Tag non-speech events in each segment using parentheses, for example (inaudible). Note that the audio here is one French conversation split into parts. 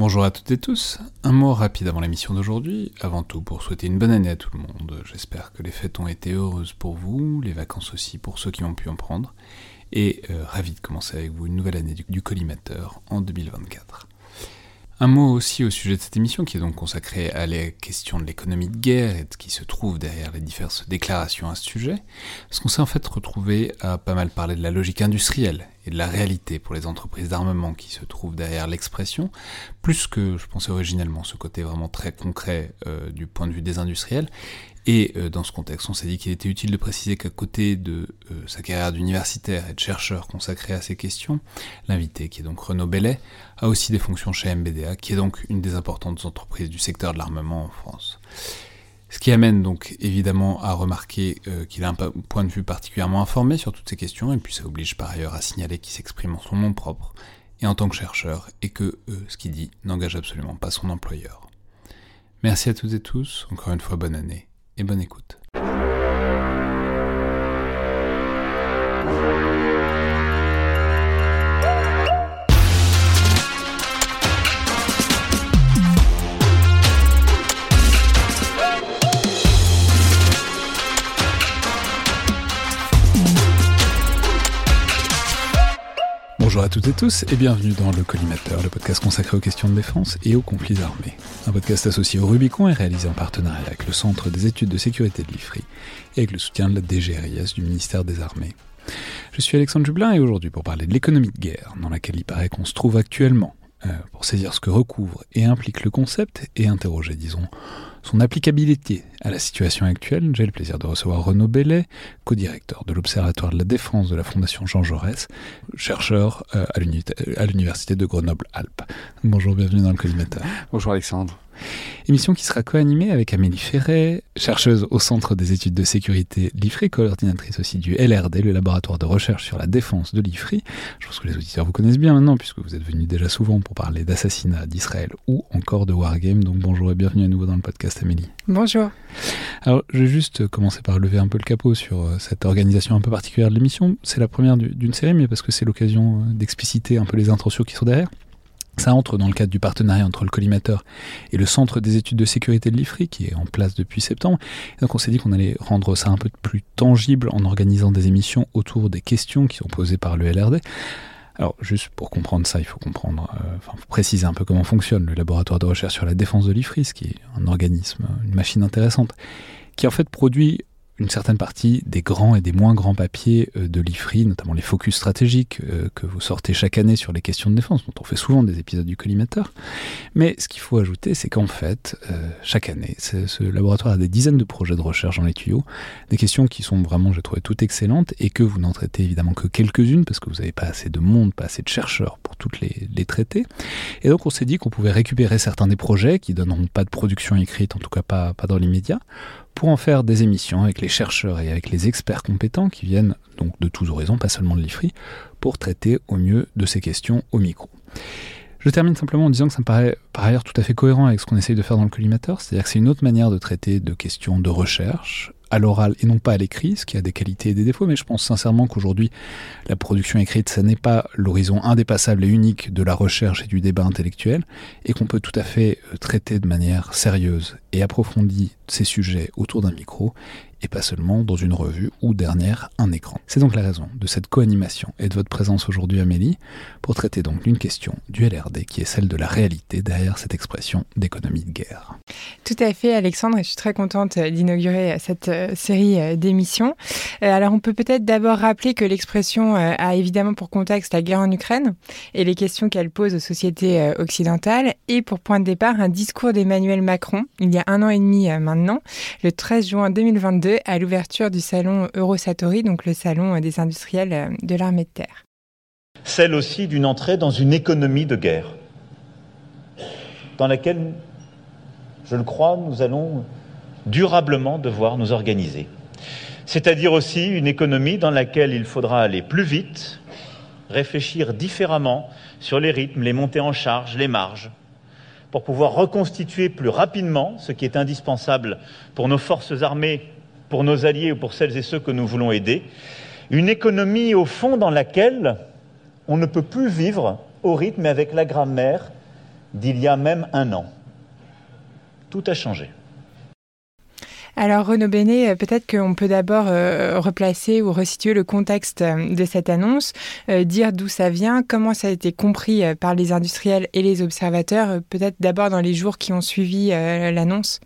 Bonjour à toutes et tous. Un mot rapide avant l'émission d'aujourd'hui. Avant tout, pour souhaiter une bonne année à tout le monde. J'espère que les fêtes ont été heureuses pour vous, les vacances aussi pour ceux qui ont pu en prendre. Et euh, ravi de commencer avec vous une nouvelle année du, du collimateur en 2024. Un mot aussi au sujet de cette émission qui est donc consacrée à la question de l'économie de guerre et qui se trouve derrière les diverses déclarations à ce sujet, parce qu'on s'est en fait retrouvé à pas mal parler de la logique industrielle et de la réalité pour les entreprises d'armement qui se trouvent derrière l'expression, plus que je pensais originellement ce côté vraiment très concret euh, du point de vue des industriels, et euh, dans ce contexte, on s'est dit qu'il était utile de préciser qu'à côté de euh, sa carrière d'universitaire et de chercheur consacrée à ces questions, l'invité, qui est donc Renaud Bellet, a aussi des fonctions chez MBDA, qui est donc une des importantes entreprises du secteur de l'armement en France. Ce qui amène donc évidemment à remarquer euh, qu'il a un point de vue particulièrement informé sur toutes ces questions, et puis ça oblige par ailleurs à signaler qu'il s'exprime en son nom propre et en tant que chercheur, et que ce qu'il dit n'engage absolument pas son employeur. Merci à toutes et tous, encore une fois bonne année et bonne écoute. Bonjour à toutes et tous et bienvenue dans le Collimateur, le podcast consacré aux questions de défense et aux conflits armés. Un podcast associé au Rubicon et réalisé en partenariat avec le Centre des études de sécurité de l'IFRI et avec le soutien de la DGRIS du ministère des Armées. Je suis Alexandre Jublin et aujourd'hui pour parler de l'économie de guerre dans laquelle il paraît qu'on se trouve actuellement, euh, pour saisir ce que recouvre et implique le concept et interroger, disons, son applicabilité à la situation actuelle, j'ai le plaisir de recevoir Renaud Bellet, co-directeur de l'Observatoire de la défense de la Fondation Jean Jaurès, chercheur euh, à l'Université de Grenoble-Alpes. Bonjour, bienvenue dans le collimateur. Bonjour Alexandre. Émission qui sera co-animée avec Amélie Ferret, chercheuse au Centre des études de sécurité l'IFRI, coordinatrice aussi du LRD, le laboratoire de recherche sur la défense de l'IFRI. Je pense que les auditeurs vous connaissent bien maintenant, puisque vous êtes venus déjà souvent pour parler d'assassinat d'Israël ou encore de Wargame. Donc bonjour et bienvenue à nouveau dans le podcast Amélie. Bonjour. Alors je vais juste commencer par lever un peu le capot sur euh, cette organisation un peu particulière de l'émission. C'est la première d'une série, mais parce que c'est l'occasion euh, d'expliciter un peu les intentions qui sont derrière. Ça entre dans le cadre du partenariat entre le collimateur et le Centre des études de sécurité de l'IFRI, qui est en place depuis septembre. Donc on s'est dit qu'on allait rendre ça un peu plus tangible en organisant des émissions autour des questions qui sont posées par le LRD. Alors juste pour comprendre ça, il faut comprendre, euh, enfin préciser un peu comment fonctionne le laboratoire de recherche sur la défense de l'IFRI, qui est un organisme, une machine intéressante, qui en fait produit une certaine partie des grands et des moins grands papiers euh, de l'IFRI, notamment les focus stratégiques euh, que vous sortez chaque année sur les questions de défense, dont on fait souvent des épisodes du collimateur. Mais ce qu'il faut ajouter, c'est qu'en fait, euh, chaque année, ce laboratoire a des dizaines de projets de recherche dans les tuyaux, des questions qui sont vraiment, j'ai trouvé, toutes excellentes et que vous n'en traitez évidemment que quelques-unes parce que vous n'avez pas assez de monde, pas assez de chercheurs pour toutes les, traiter. Et donc on s'est dit qu'on pouvait récupérer certains des projets qui donneront pas de production écrite, en tout cas pas dans l'immédiat, pour en faire des émissions avec les chercheurs et avec les experts compétents qui viennent donc de tous horizons, pas seulement de l'IFRI, pour traiter au mieux de ces questions au micro. Je termine simplement en disant que ça me paraît par ailleurs tout à fait cohérent avec ce qu'on essaye de faire dans le collimateur, c'est-à-dire que c'est une autre manière de traiter de questions de recherche, à l'oral et non pas à l'écrit, ce qui a des qualités et des défauts, mais je pense sincèrement qu'aujourd'hui, la production écrite, ça n'est pas l'horizon indépassable et unique de la recherche et du débat intellectuel, et qu'on peut tout à fait euh, traiter de manière sérieuse et approfondie ces sujets autour d'un micro, et pas seulement dans une revue ou dernière un écran. C'est donc la raison de cette co-animation et de votre présence aujourd'hui Amélie pour traiter donc d'une question du LRD qui est celle de la réalité derrière cette expression d'économie de guerre. Tout à fait Alexandre et je suis très contente d'inaugurer cette euh, série euh, d'émissions. Euh, alors on peut peut-être d'abord rappeler que l'expression a évidemment pour contexte la guerre en Ukraine et les questions qu'elle pose aux sociétés occidentales et pour point de départ un discours d'Emmanuel Macron il y a un an et demi maintenant, le 13 juin 2022 à l'ouverture du salon Eurosatori, donc le salon des industriels euh, de l'armée de terre. celle aussi d'une entrée dans une économie de guerre, dans laquelle, je le crois, nous allons durablement devoir nous organiser. C'est-à-dire aussi une économie dans laquelle il faudra aller plus vite, réfléchir différemment sur les rythmes, les montées en charge, les marges, pour pouvoir reconstituer plus rapidement ce qui est indispensable pour nos forces armées, pour nos alliés ou pour celles et ceux que nous voulons aider. Une économie, au fond, dans laquelle on ne peut plus vivre au rythme et avec la grammaire d'il y a même un an. Tout a changé. Alors Renaud Bénet, euh, peut-être qu'on peut d'abord euh, replacer ou resituer le contexte euh, de cette annonce, dire d'où ça vient, comment ça a été compris par les industriels et les observateurs, peut-être d'abord dans les jours qui ont suivi l'annonce.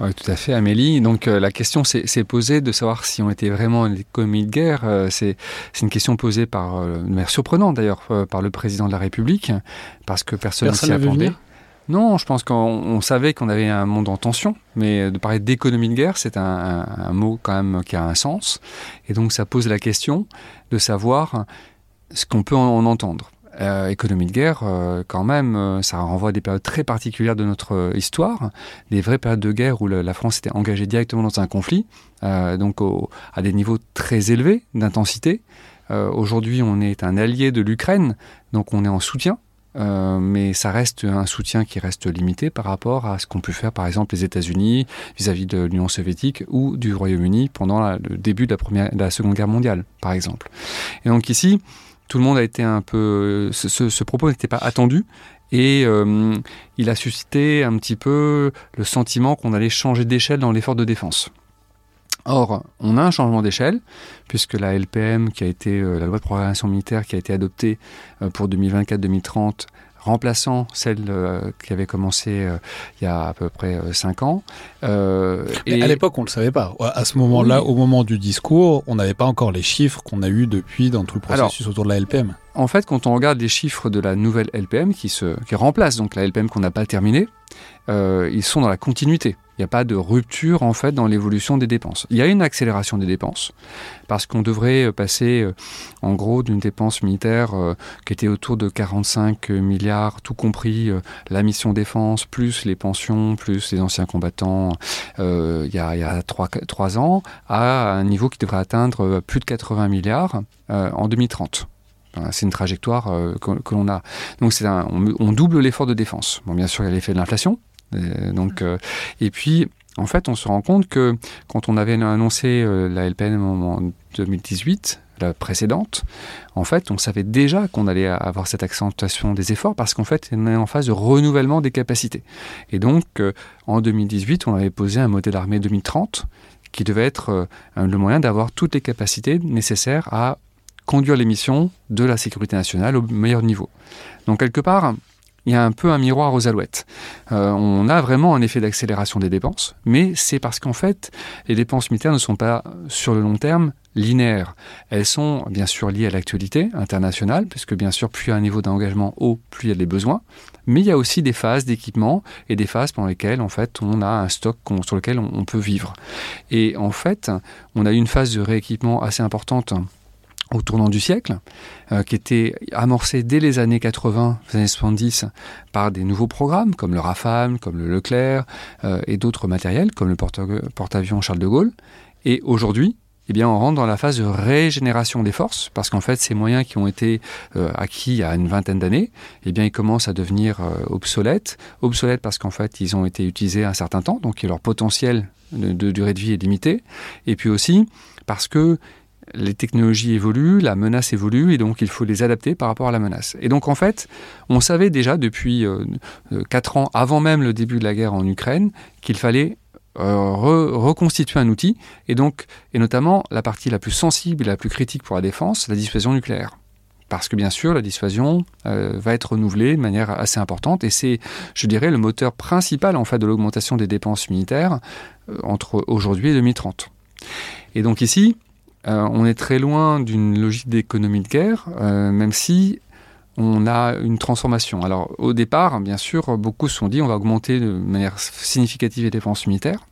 Oui, tout à fait, Amélie. Donc la question s'est posée de savoir si on était vraiment en économie de guerre. c'est une question posée par, de manière surprenante d'ailleurs, par le président de la République, parce que personne ne s'y attendait. Non, je pense qu'on savait qu'on avait un monde en tension, mais de parler d'économie de guerre, c'est un, mot quand même qui a un sens. Et donc ça pose la question de savoir ce qu'on peut en, entendre. Euh, économie de guerre, euh, quand même, euh, ça renvoie à des périodes très particulières de notre histoire, des vraies périodes de guerre où la France était engagée directement dans un conflit, donc à des niveaux très élevés d'intensité. Aujourd'hui, on est un allié de l'Ukraine, donc on est en soutien mais ça reste un soutien qui reste limité par rapport à ce qu'ont pu faire par exemple les États-Unis vis-à-vis de l'Union soviétique ou du Royaume-Uni pendant le début de la Seconde Guerre mondiale, par exemple. Et donc ici, tout le monde a été un peu... Ce, propos n'était pas attendu et euh, il a suscité un petit peu le sentiment qu'on allait changer d'échelle dans l'effort de défense. Or, on a un changement d'échelle, puisque la LPM, qui a été euh, la loi de programmation militaire, qui a été adoptée euh, pour 2024-2030, remplaçant celle euh, qui avait commencé il y a à peu près 5 ans. et... À l'époque, on ne le savait pas. À ce moment-là, au moment du discours, on n'avait pas encore les chiffres qu'on a eus depuis dans tout le processus autour de la LPM. En fait, quand on regarde les chiffres de la nouvelle LPM, qui, se, qui remplace donc la LPM qu'on n'a pas terminée, ils sont dans la continuité. Il n'y a pas de rupture en fait dans l'évolution des dépenses. Il y a une accélération des dépenses parce qu'on devrait euh, passer euh, en gros d'une dépense militaire euh, qui était autour de 45 milliards, tout compris la mission défense, plus les pensions, plus les anciens combattants il y a, trois, ans, à un niveau qui devrait atteindre plus de 80 milliards en 2030. C'est une trajectoire que, l'on a. Donc on, on, double l'effort de défense. Bon, bien sûr, il y a l'effet de l'inflation, euh, donc, euh, et puis, en fait, on se rend compte que quand on avait annoncé euh, la LPM en 2018, la précédente, en fait, on savait déjà qu'on allait avoir cette accentuation des efforts parce qu'en fait, on est en phase de renouvellement des capacités. Et donc, en 2018, on avait posé un modèle armé 2030 qui devait être le moyen d'avoir toutes les capacités nécessaires à conduire les missions de la sécurité nationale au meilleur niveau. Donc, quelque part, il y a un peu un miroir aux alouettes. Euh, on a vraiment un effet d'accélération des dépenses, mais c'est parce qu'en fait, les dépenses militaires ne sont pas sur le long terme linéaires. Elles sont bien sûr liées à l'actualité internationale, puisque bien sûr, plus il y a un niveau d'engagement haut, plus il y a des besoins. Mais il y a aussi des phases d'équipement et des phases pendant lesquelles, en fait, on a un stock sur lequel on peut vivre. Et en fait, on a eu une phase de rééquipement assez importante au tournant du siècle, euh, qui était amorcé dès les années 80, les années 70, par des nouveaux programmes comme le Rafale, comme le Leclerc euh, et d'autres matériels comme le porte-avions Charles de Gaulle. Et aujourd'hui, eh bien, on rentre dans la phase de régénération des forces, parce qu'en fait, ces moyens qui ont été euh, acquis il y a une vingtaine d'années, eh bien, ils commencent à devenir obsolètes. Obsolètes parce qu'en fait, ils ont été utilisés un certain temps, donc leur potentiel de, de durée de vie est limité. Et puis aussi parce que les technologies évoluent, la menace évolue, et donc il faut les adapter par rapport à la menace. Et donc en fait, on savait déjà depuis euh, euh, quatre ans, avant même le début de la guerre en Ukraine, qu'il fallait euh, reconstituer un outil, et donc, et notamment la partie la plus sensible et la plus critique pour la défense, la dissuasion nucléaire. Parce que bien sûr, la dissuasion va être renouvelée de manière assez importante, et c'est, je dirais, le moteur principal en fait de l'augmentation des dépenses militaires entre aujourd'hui et 2030. Et donc ici, euh, on est très loin d'une logique d'économie de guerre, euh, même si on a une transformation. Alors au départ, bien sûr, beaucoup se sont dit on va augmenter de manière significative les dépenses militaires.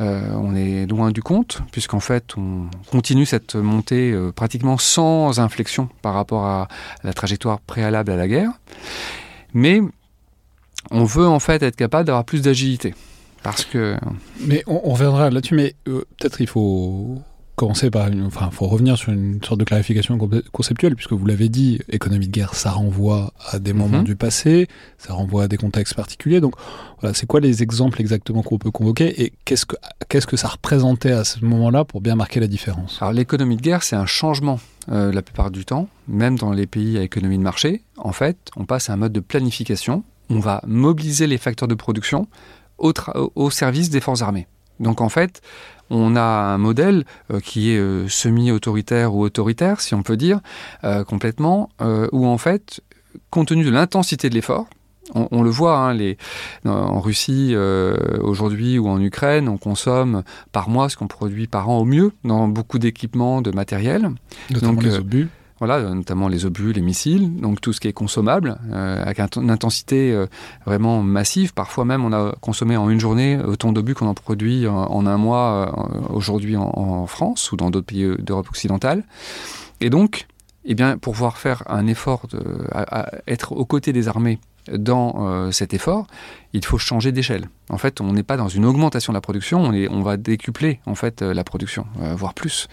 on est loin du compte, puisqu'en fait, on continue cette montée pratiquement sans inflexion par rapport à la trajectoire préalable à la guerre. Mais on veut en fait être capable d'avoir plus d'agilité. Parce que. Mais on, reviendra là-dessus, mais peut-être il faut commencer par une, enfin, faut revenir sur une sorte de clarification conceptuelle, puisque vous l'avez dit, économie de guerre, ça renvoie à des moments mhm. du passé, ça renvoie à des contextes particuliers. Donc, voilà, c'est quoi les exemples exactement qu'on peut convoquer et qu'est-ce que, qu'est-ce que ça représentait à ce moment-là pour bien marquer la différence? Alors, l'économie de guerre, c'est un changement euh, la plupart du temps, même dans les pays à économie de marché. En fait, on passe à un mode de planification. On va mobiliser les facteurs de production au, au service des forces armées. Donc en fait, on a un modèle euh, qui est euh, semi-autoritaire ou autoritaire, si on peut dire, euh, complètement, où en fait, compte tenu de l'intensité de l'effort, on, le voit, hein, en Russie aujourd'hui ou en Ukraine, on consomme par mois ce qu'on produit par an au mieux dans beaucoup d'équipements, de matériel. Notamment les obus voilà, notamment les obus, les missiles, donc tout ce qui est consommable, euh, avec une intensité euh, vraiment massive. Parfois même, on a consommé en une journée autant d'obus qu'on en produit en, un mois euh, aujourd'hui en, France ou dans d'autres pays d'Europe occidentale. Et donc, eh bien, pour pouvoir faire un effort, de, être aux côtés des armées dans euh, cet effort, il faut changer d'échelle. En fait, on n'est pas dans une augmentation de la production, on, va décupler en fait euh, la production, euh, voire plus.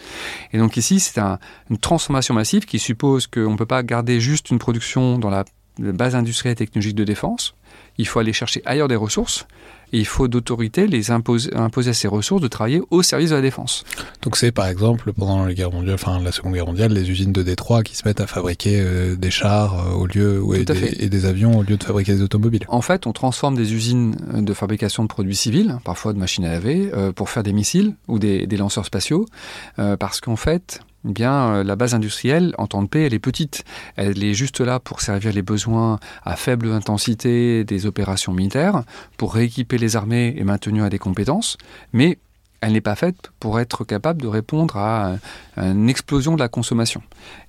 Et donc ici, c'est une transformation massive qui suppose qu'on ne peut pas garder juste une production dans la base industrielle et technologique de défense. Il faut aller chercher ailleurs des ressources et il faut d'autorité les imposer, imposer à ces ressources de travailler au service de la défense. Donc c'est par exemple pendant la guerre mondiale, enfin la Seconde Guerre mondiale, les usines de Détroit qui se mettent à fabriquer euh, des chars euh, au lieu et des, et, des, avions au lieu de fabriquer des automobiles. En fait, on transforme des usines de fabrication de produits civils, parfois de machines à laver, euh, pour faire des missiles ou des, des lanceurs spatiaux, parce qu'en fait, eh bien, euh, la base industrielle, en temps de paix, elle est petite. Elle est juste là pour servir les besoins à faible intensité des opérations militaires, pour rééquiper les armées et maintenir des compétences. Mais elle n'est pas faite pour être capable de répondre à, une explosion de la consommation.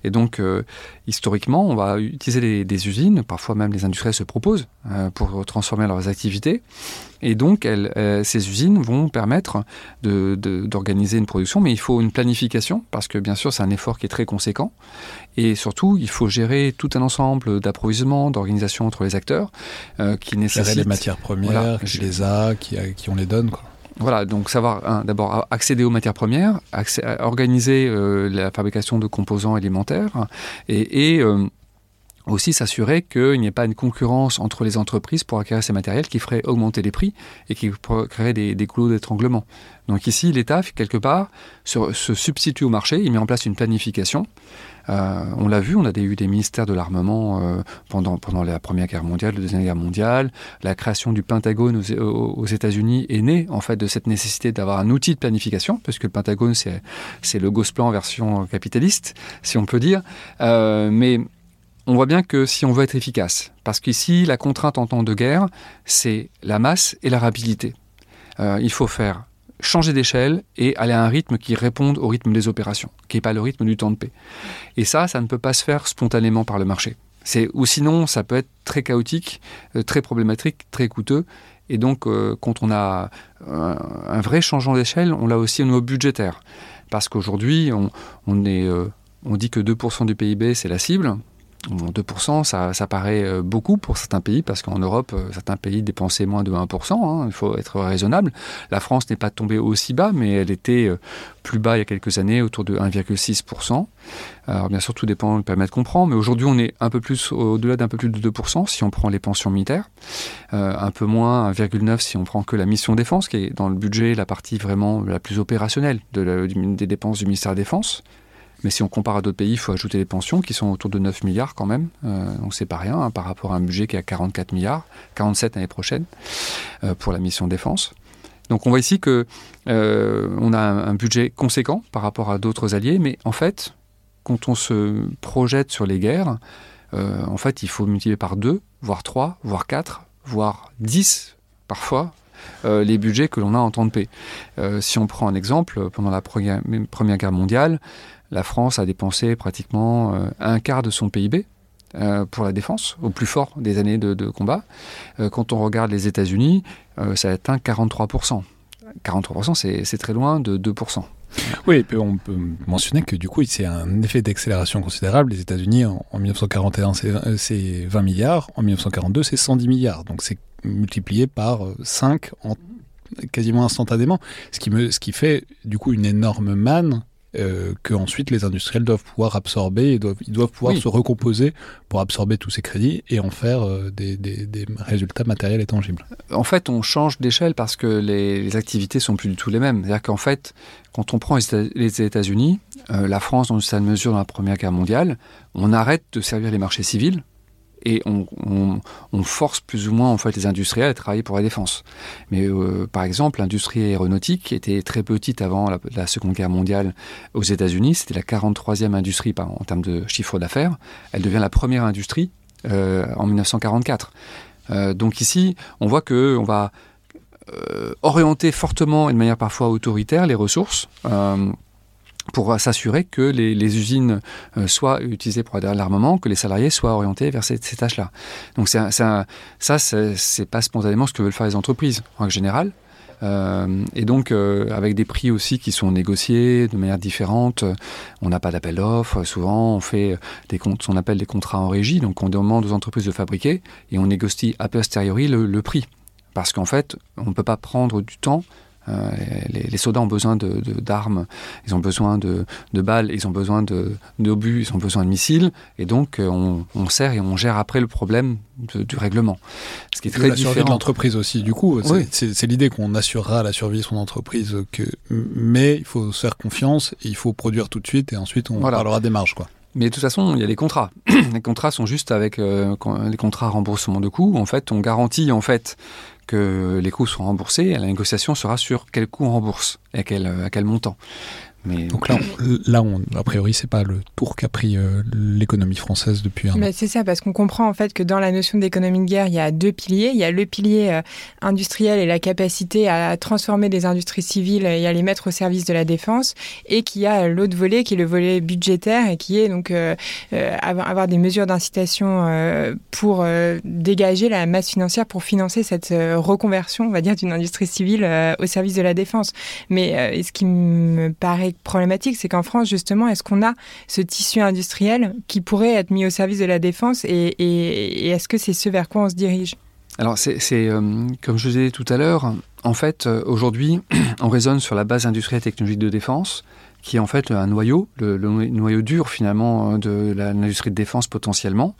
Et donc, euh, historiquement, on va utiliser des usines, parfois même les industriels se proposent euh, pour transformer leurs activités. Et donc, euh, ces usines vont permettre d'organiser une production, mais il faut une planification, parce que bien sûr, c'est un effort qui est très conséquent. Et surtout, il faut gérer tout un ensemble d'approvisionnement, d'organisation entre les acteurs, qui nécessitent... Gérer les matières premières, qui les a, qui, qui on les donne, quoi. Voilà, donc savoir d'abord accéder aux matières premières, organiser euh, la fabrication de composants élémentaires et, euh, aussi s'assurer qu'il n'y ait pas une concurrence entre les entreprises pour acquérir ces matériels qui ferait augmenter les prix et qui créerait des, des d'étranglement. Donc ici, l'État, quelque part, se, substitue au marché, il met en place une planification euh, on l'a vu, on a eu des ministères de l'armement euh, pendant, la Première Guerre mondiale, la Deuxième Guerre mondiale. La création du Pentagone aux, États-Unis est née en fait de cette nécessité d'avoir un outil de planification, parce que le Pentagone c'est le Gosplan version capitaliste, si on peut dire. Euh, mais on voit bien que si on veut être efficace, parce qu'ici la contrainte en temps de guerre, c'est la masse et la rapidité. il faut faire changer d'échelle et aller à un rythme qui réponde au rythme des opérations, qui n'est pas le rythme du temps de paix. Et ça, ça ne peut pas se faire spontanément par le marché. Ou sinon, ça peut être très chaotique, euh, très problématique, très coûteux. Et donc, euh, quand on a un, vrai changement d'échelle, on l'a aussi au niveau budgétaire. Parce qu'aujourd'hui, euh, on dit que 2% du PIB, c'est la cible. 2%, ça, paraît euh, beaucoup pour certains pays, parce qu'en Europe, euh, certains pays dépensaient moins de 1%, hein, il faut être raisonnable. La France n'est pas tombée aussi bas, mais elle était euh, plus bas il y a quelques années, autour de 1,6%. Alors bien sûr, tout dépend du périmètre qu'on prend, mais aujourd'hui on est un peu plus, au-delà d'un peu plus de 2% si on prend les pensions militaires, un peu moins, 1,9% si on prend que la mission défense, qui est dans le budget la partie vraiment la plus opérationnelle de des dépenses du ministère de la Défense. Mais si on compare à d'autres pays, il faut ajouter les pensions qui sont autour de 9 milliards quand même. Euh, donc c'est pas rien hein, par rapport à un budget qui est à 44 milliards, 47 l'année prochaine euh, pour la mission défense. Donc on voit ici que euh, on a un, budget conséquent par rapport à d'autres alliés, mais en fait, quand on se projette sur les guerres, en fait, il faut multiplier par 2, voire 3, voire 4, voire 10 parfois les budgets que l'on a en temps de paix. si on prend un exemple, pendant la Première Guerre mondiale, la France a dépensé pratiquement euh, un quart de son PIB euh, pour la défense, au plus fort des années de, combat. Euh, quand on regarde les États-Unis, ça atteint 43%. 43%, c'est très loin de 2%. Oui, on peut mentionner que du coup, c'est un effet d'accélération considérable. Les États-Unis, en, 1941, c'est 20 milliards, en 1942, c'est 110 milliards. Donc c'est multiplié par 5 en, quasiment instantanément. Ce qui, me, ce qui fait du coup une énorme manne euh, que ensuite les industriels doivent pouvoir absorber, et doivent, ils doivent pouvoir se recomposer pour absorber tous ces crédits et en faire euh, des, des, résultats matériels et tangibles. En fait, on change d'échelle parce que les, activités sont plus du tout les mêmes. C'est-à-dire qu'en fait, quand on prend les États-Unis, euh, la France dans une certaine mesure dans la Première Guerre mondiale, on arrête de servir les marchés civils et on, force plus ou moins en fait les industriels à travailler pour la défense. Mais euh, par exemple, l'industrie aéronautique était très petite avant la, Seconde Guerre mondiale aux États-Unis, c'était la 43e industrie en termes de chiffre d'affaires. Elle devient la première industrie euh, en 1944. Euh, donc ici, on voit que on va orienter fortement et de manière parfois autoritaire les ressources pour s'assurer que les, usines euh, soient utilisées pour l'armement, que les salariés soient orientés vers ces, tâches-là. Donc c'est ça, c'est pas spontanément ce que veulent faire les entreprises en général. Euh, et donc, euh, avec des prix aussi qui sont négociés de manière différente, on n'a pas d'appel d'offres. Souvent, on fait des comptes, appelle des contrats en régie. Donc, on demande aux entreprises de fabriquer et on négocie a posteriori le prix. Parce qu'en fait, on ne peut pas prendre du temps euh, les, soldats ont besoin d'armes, de, ils ont besoin de, balles, ils ont besoin d'obus, ils ont besoin de missiles, et donc euh, on, sert et on gère après le problème du règlement. Ce qui est très la survie de l'entreprise aussi, du coup, c'est l'idée qu'on assurera la survie de son entreprise, que, mais il faut se faire confiance, et il faut produire tout de suite, et ensuite on parlera des marges. Quoi. Mais de toute façon, il y a les contrats. (clears throat) les contrats sont juste avec euh, les contrats remboursement de coûts. En fait, on garantit en fait que les coûts sont remboursés, la négociation sera sur quel coût on rembourse et à quel, à quel montant. Donc là, on, là on, a priori, c'est pas le tour qu'a pris euh, l'économie française depuis un Mais C'est ça, parce qu'on comprend en fait que dans la notion d'économie de guerre, il y a deux piliers. Il y a le pilier euh, industriel et la capacité à transformer des industries civiles et à les mettre au service de la défense, et qu'il y a l'autre volet qui est le volet budgétaire et qui est donc euh, avoir, des mesures d'incitation pour dégager la masse financière pour financer cette reconversion, on va dire, d'une industrie civile au service de la défense. Mais ce qui me paraît problématique, c'est qu'en France, justement, est-ce qu'on a ce tissu industriel qui pourrait être mis au service de la défense et, est-ce que c'est ce vers quoi on se dirige? Alors, c'est euh, comme je disais tout à l'heure, en fait, euh, aujourd'hui, (clears throat) on raisonne sur la base industrielle et technologique de défense, qui est en fait un noyau, le noyau dur finalement de l'industrie de défense potentiellement.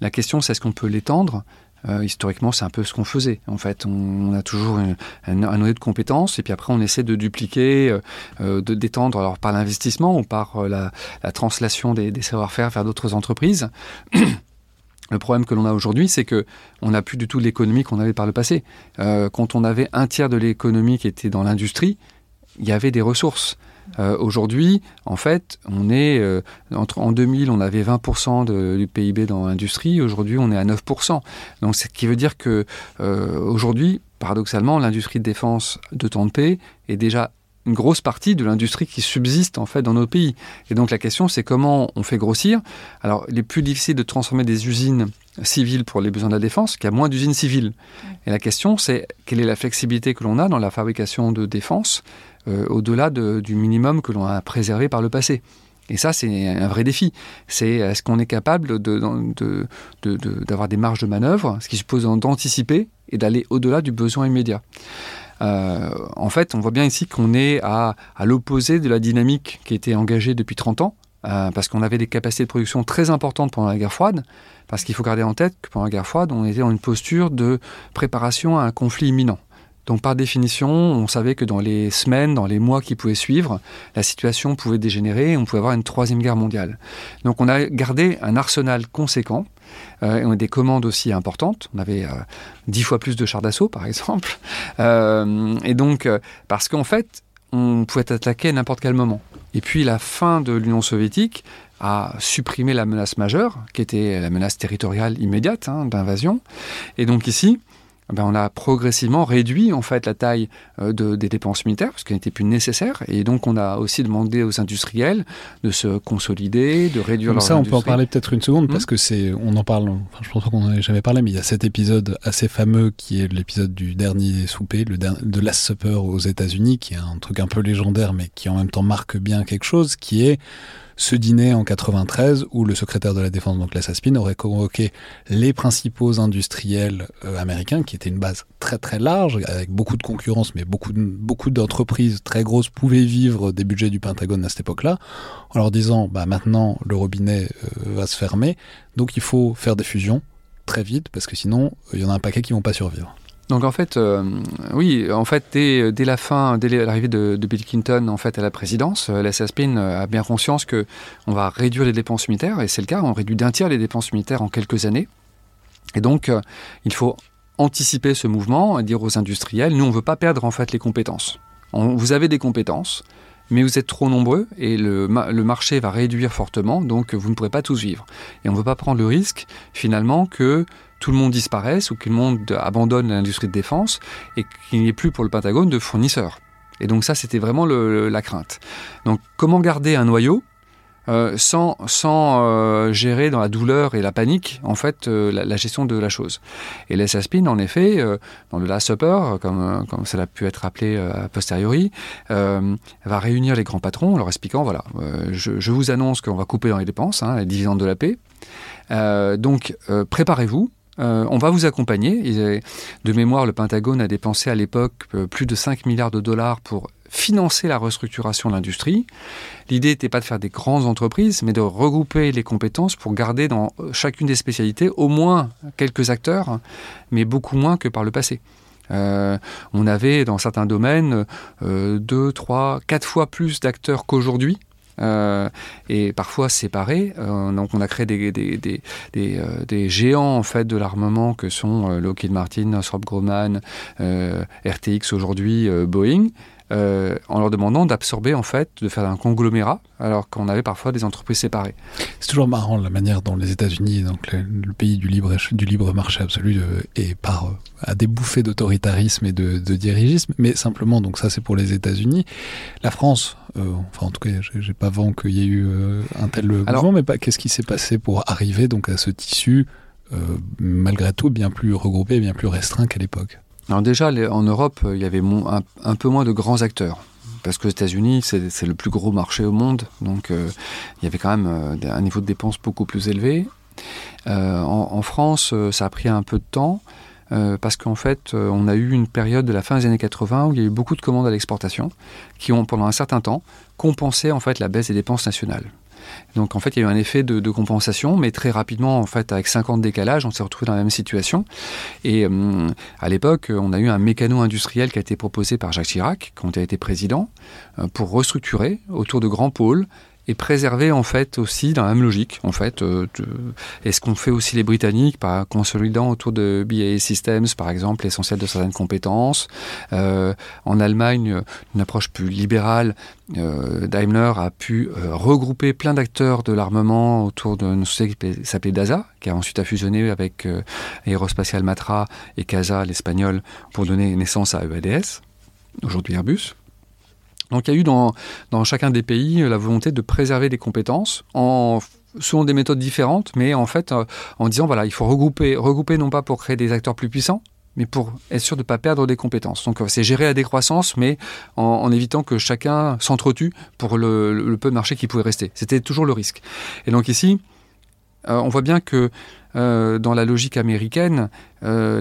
La question, c'est est-ce qu'on peut l'étendre? Euh, historiquement, c'est un peu ce qu'on faisait. En fait, on, a toujours un, noyau de compétences et puis après, on essaie de dupliquer, euh, euh, de d'étendre alors par l'investissement ou par la, translation des, savoir-faire vers d'autres entreprises. (clears throat) Le problème que l'on a aujourd'hui, c'est que on n'a plus du tout l'économie qu'on avait par le passé. quand on avait un tiers de l'économie qui était dans l'industrie, il y avait des ressources. Euh, aujourd'hui, en fait, on est euh, entre en 2000, on avait 20% du PIB dans l'industrie. Aujourd'hui, on est à 9%. Donc, ce qui veut dire que euh, aujourd'hui, paradoxalement, l'industrie de défense de temps de paix est déjà une grosse partie de l'industrie qui subsiste en fait dans nos pays. Et donc la question c'est comment on fait grossir. Alors il est plus difficile de transformer des usines civiles pour les besoins de la défense qu'il y a moins d'usines civiles. Et la question c'est quelle est la flexibilité que l'on a dans la fabrication de défense euh, au-delà du minimum que l'on a préservé par le passé. Et ça, c'est un vrai défi. C'est est-ce qu'on est capable d'avoir des marges de manœuvre, ce qui suppose d'anticiper et d'aller au-delà du besoin immédiat. Euh, en fait, on voit bien ici qu'on est à, l'opposé de la dynamique qui était engagée depuis 30 ans, euh, parce qu'on avait des capacités de production très importantes pendant la guerre froide, parce qu'il faut garder en tête que pendant la guerre froide, on était dans une posture de préparation à un conflit imminent. Donc par définition, on savait que dans les semaines, dans les mois qui pouvaient suivre, la situation pouvait dégénérer et on pouvait avoir une troisième guerre mondiale. Donc on a gardé un arsenal conséquent. Euh, et on a des commandes aussi importantes. On avait euh, dix fois plus de chars d'assaut, par exemple. (laughs) Euh, et donc, parce qu'en fait, on pouvait attaquer à n'importe quel moment. Et puis la fin de l'Union soviétique a supprimé la menace majeure, qui était la menace territoriale immédiate hein, d'invasion. Et donc ici, ben, on a progressivement réduit en fait la taille euh, de, des dépenses militaires parce qu'elles n'étaient plus nécessaires et donc on a aussi demandé aux industriels de se consolider, de réduire leur Ça, on peut en parler peut-être une seconde Hmm. parce que c'est, on en parle. Enfin, je pense pas qu'on en ait jamais parlé, mais il y a cet épisode assez fameux qui est l'épisode du dernier souper, le der- de Last Supper aux États-Unis, qui est un truc un peu légendaire, mais qui en même temps marque bien quelque chose, qui est ce dîner en 93 où le secrétaire de la défense, donc l'Assaspin, aurait convoqué les principaux industriels euh, américains, qui était une base très très large, avec beaucoup de concurrence, mais beaucoup, beaucoup d'entreprises très grosses pouvaient vivre des budgets du Pentagone à cette époque-là, en leur disant, bah maintenant le robinet euh, va se fermer, donc il faut faire des fusions très vite, parce que sinon, il y en a un paquet qui vont pas survivre. Donc en fait, euh, oui, en fait, dès, la fin, dès l'arrivée de, Bill Clinton en fait à la présidence, euh, la SASPIN a bien conscience que on va réduire les dépenses militaires et c'est le cas. On réduit d'un tiers les dépenses militaires en quelques années. Et donc, euh, il faut anticiper ce mouvement et dire aux industriels, nous, on veut pas perdre en fait les compétences. Vous avez des compétences, mais vous êtes trop nombreux et le, ma- le marché va réduire fortement, donc vous ne pourrez pas tous vivre. Et on ne veut pas prendre le risque, finalement, que tout le monde disparaisse ou que le monde abandonne l'industrie de défense et qu'il n'y ait plus pour le Pentagone de fournisseurs. Et donc ça, c'était vraiment la crainte. Donc comment garder un noyau euh, sans, euh, gérer dans la douleur et la panique, en fait, euh, la, gestion de la chose. Et l'SASPIN, en effet, dans le Last Supper, comme, comme ça a pu être appelé a posteriori, va réunir les grands patrons en leur expliquant, voilà, je, vous annonce qu'on va couper dans les dépenses, hein, les dividendes de la paix. Donc, préparez-vous. On va vous accompagner. De mémoire, le Pentagone a dépensé à l'époque plus de 5 milliards de dollars pour financer la restructuration de l'industrie. L'idée n'était pas de faire des grandes entreprises, mais de regrouper les compétences pour garder dans chacune des spécialités au moins quelques acteurs, mais beaucoup moins que par le passé. Euh, on avait dans certains domaines euh, deux, trois, quatre fois plus d'acteurs qu'aujourd'hui. Euh, et parfois séparés. Euh, donc on a créé des, euh, géants en fait de l'armement que sont euh, Lockheed Martin, Northrop Grumman, euh, RTX aujourd'hui, euh, Boeing. Euh, en leur demandant d'absorber en fait, de faire un conglomérat, alors qu'on avait parfois des entreprises séparées. C'est toujours marrant la manière dont les États-Unis, donc le, le pays du libre, du libre marché absolu, euh, et par euh, à des bouffées d'autoritarisme et de, de dirigisme, mais simplement, donc ça c'est pour les États-Unis. La France, euh, enfin en tout cas, j'ai j'ai pas vent qu'il y ait eu euh, un tel Alors- mouvement, mais pas qu'est-ce qui s'est passé pour arriver donc à ce tissu euh, malgré tout bien plus regroupé, bien plus restreint qu'à l'époque? Alors déjà, en Europe, il y avait un, peu moins de grands acteurs. Parce que les États-Unis, c'est le plus gros marché au monde, donc euh, il y avait quand même euh, un niveau de dépenses beaucoup plus élevé. Euh, en, France, ça a pris un peu de temps, parce qu'en fait, on a eu une période de la fin des années 80 où il y a eu beaucoup de commandes à l'exportation, qui ont pendant un certain temps compensé en fait la baisse des dépenses nationales. Donc en fait, il y a eu un effet de, compensation, mais très rapidement, en fait, avec 50 décalages, on s'est retrouvé dans la même situation. Et hum, à l'époque, on a eu un mécano industriel qui a été proposé par Jacques Chirac, quand il a été président, euh, pour restructurer autour de grands pôles et préserver en fait aussi dans la même logique en fait euh, de- et ce qu'ont fait aussi les Britanniques par consolidant autour de BAE Systems par exemple l'essentiel de certaines compétences Euh, en Allemagne une approche plus libérale euh, Daimler a pu regrouper plein d'acteurs de l'armement autour d'une société qui s'appelait DASA qui a ensuite fusionné avec Aerospatial Matra et CASA l'espagnol pour donner naissance à EADS aujourd'hui Airbus donc il y a eu dans, chacun des pays euh, la volonté de préserver des compétences en selon des méthodes différentes, mais en fait euh, en disant voilà il faut regrouper, regrouper non pas pour créer des acteurs plus puissants, mais pour être sûr de ne pas perdre des compétences. Donc euh, c'est gérer la décroissance, mais en, évitant que chacun s'entretue pour le, peu de marché qui pouvait rester. C'était toujours le risque. Et donc ici, on voit bien que euh, dans la logique américaine, euh,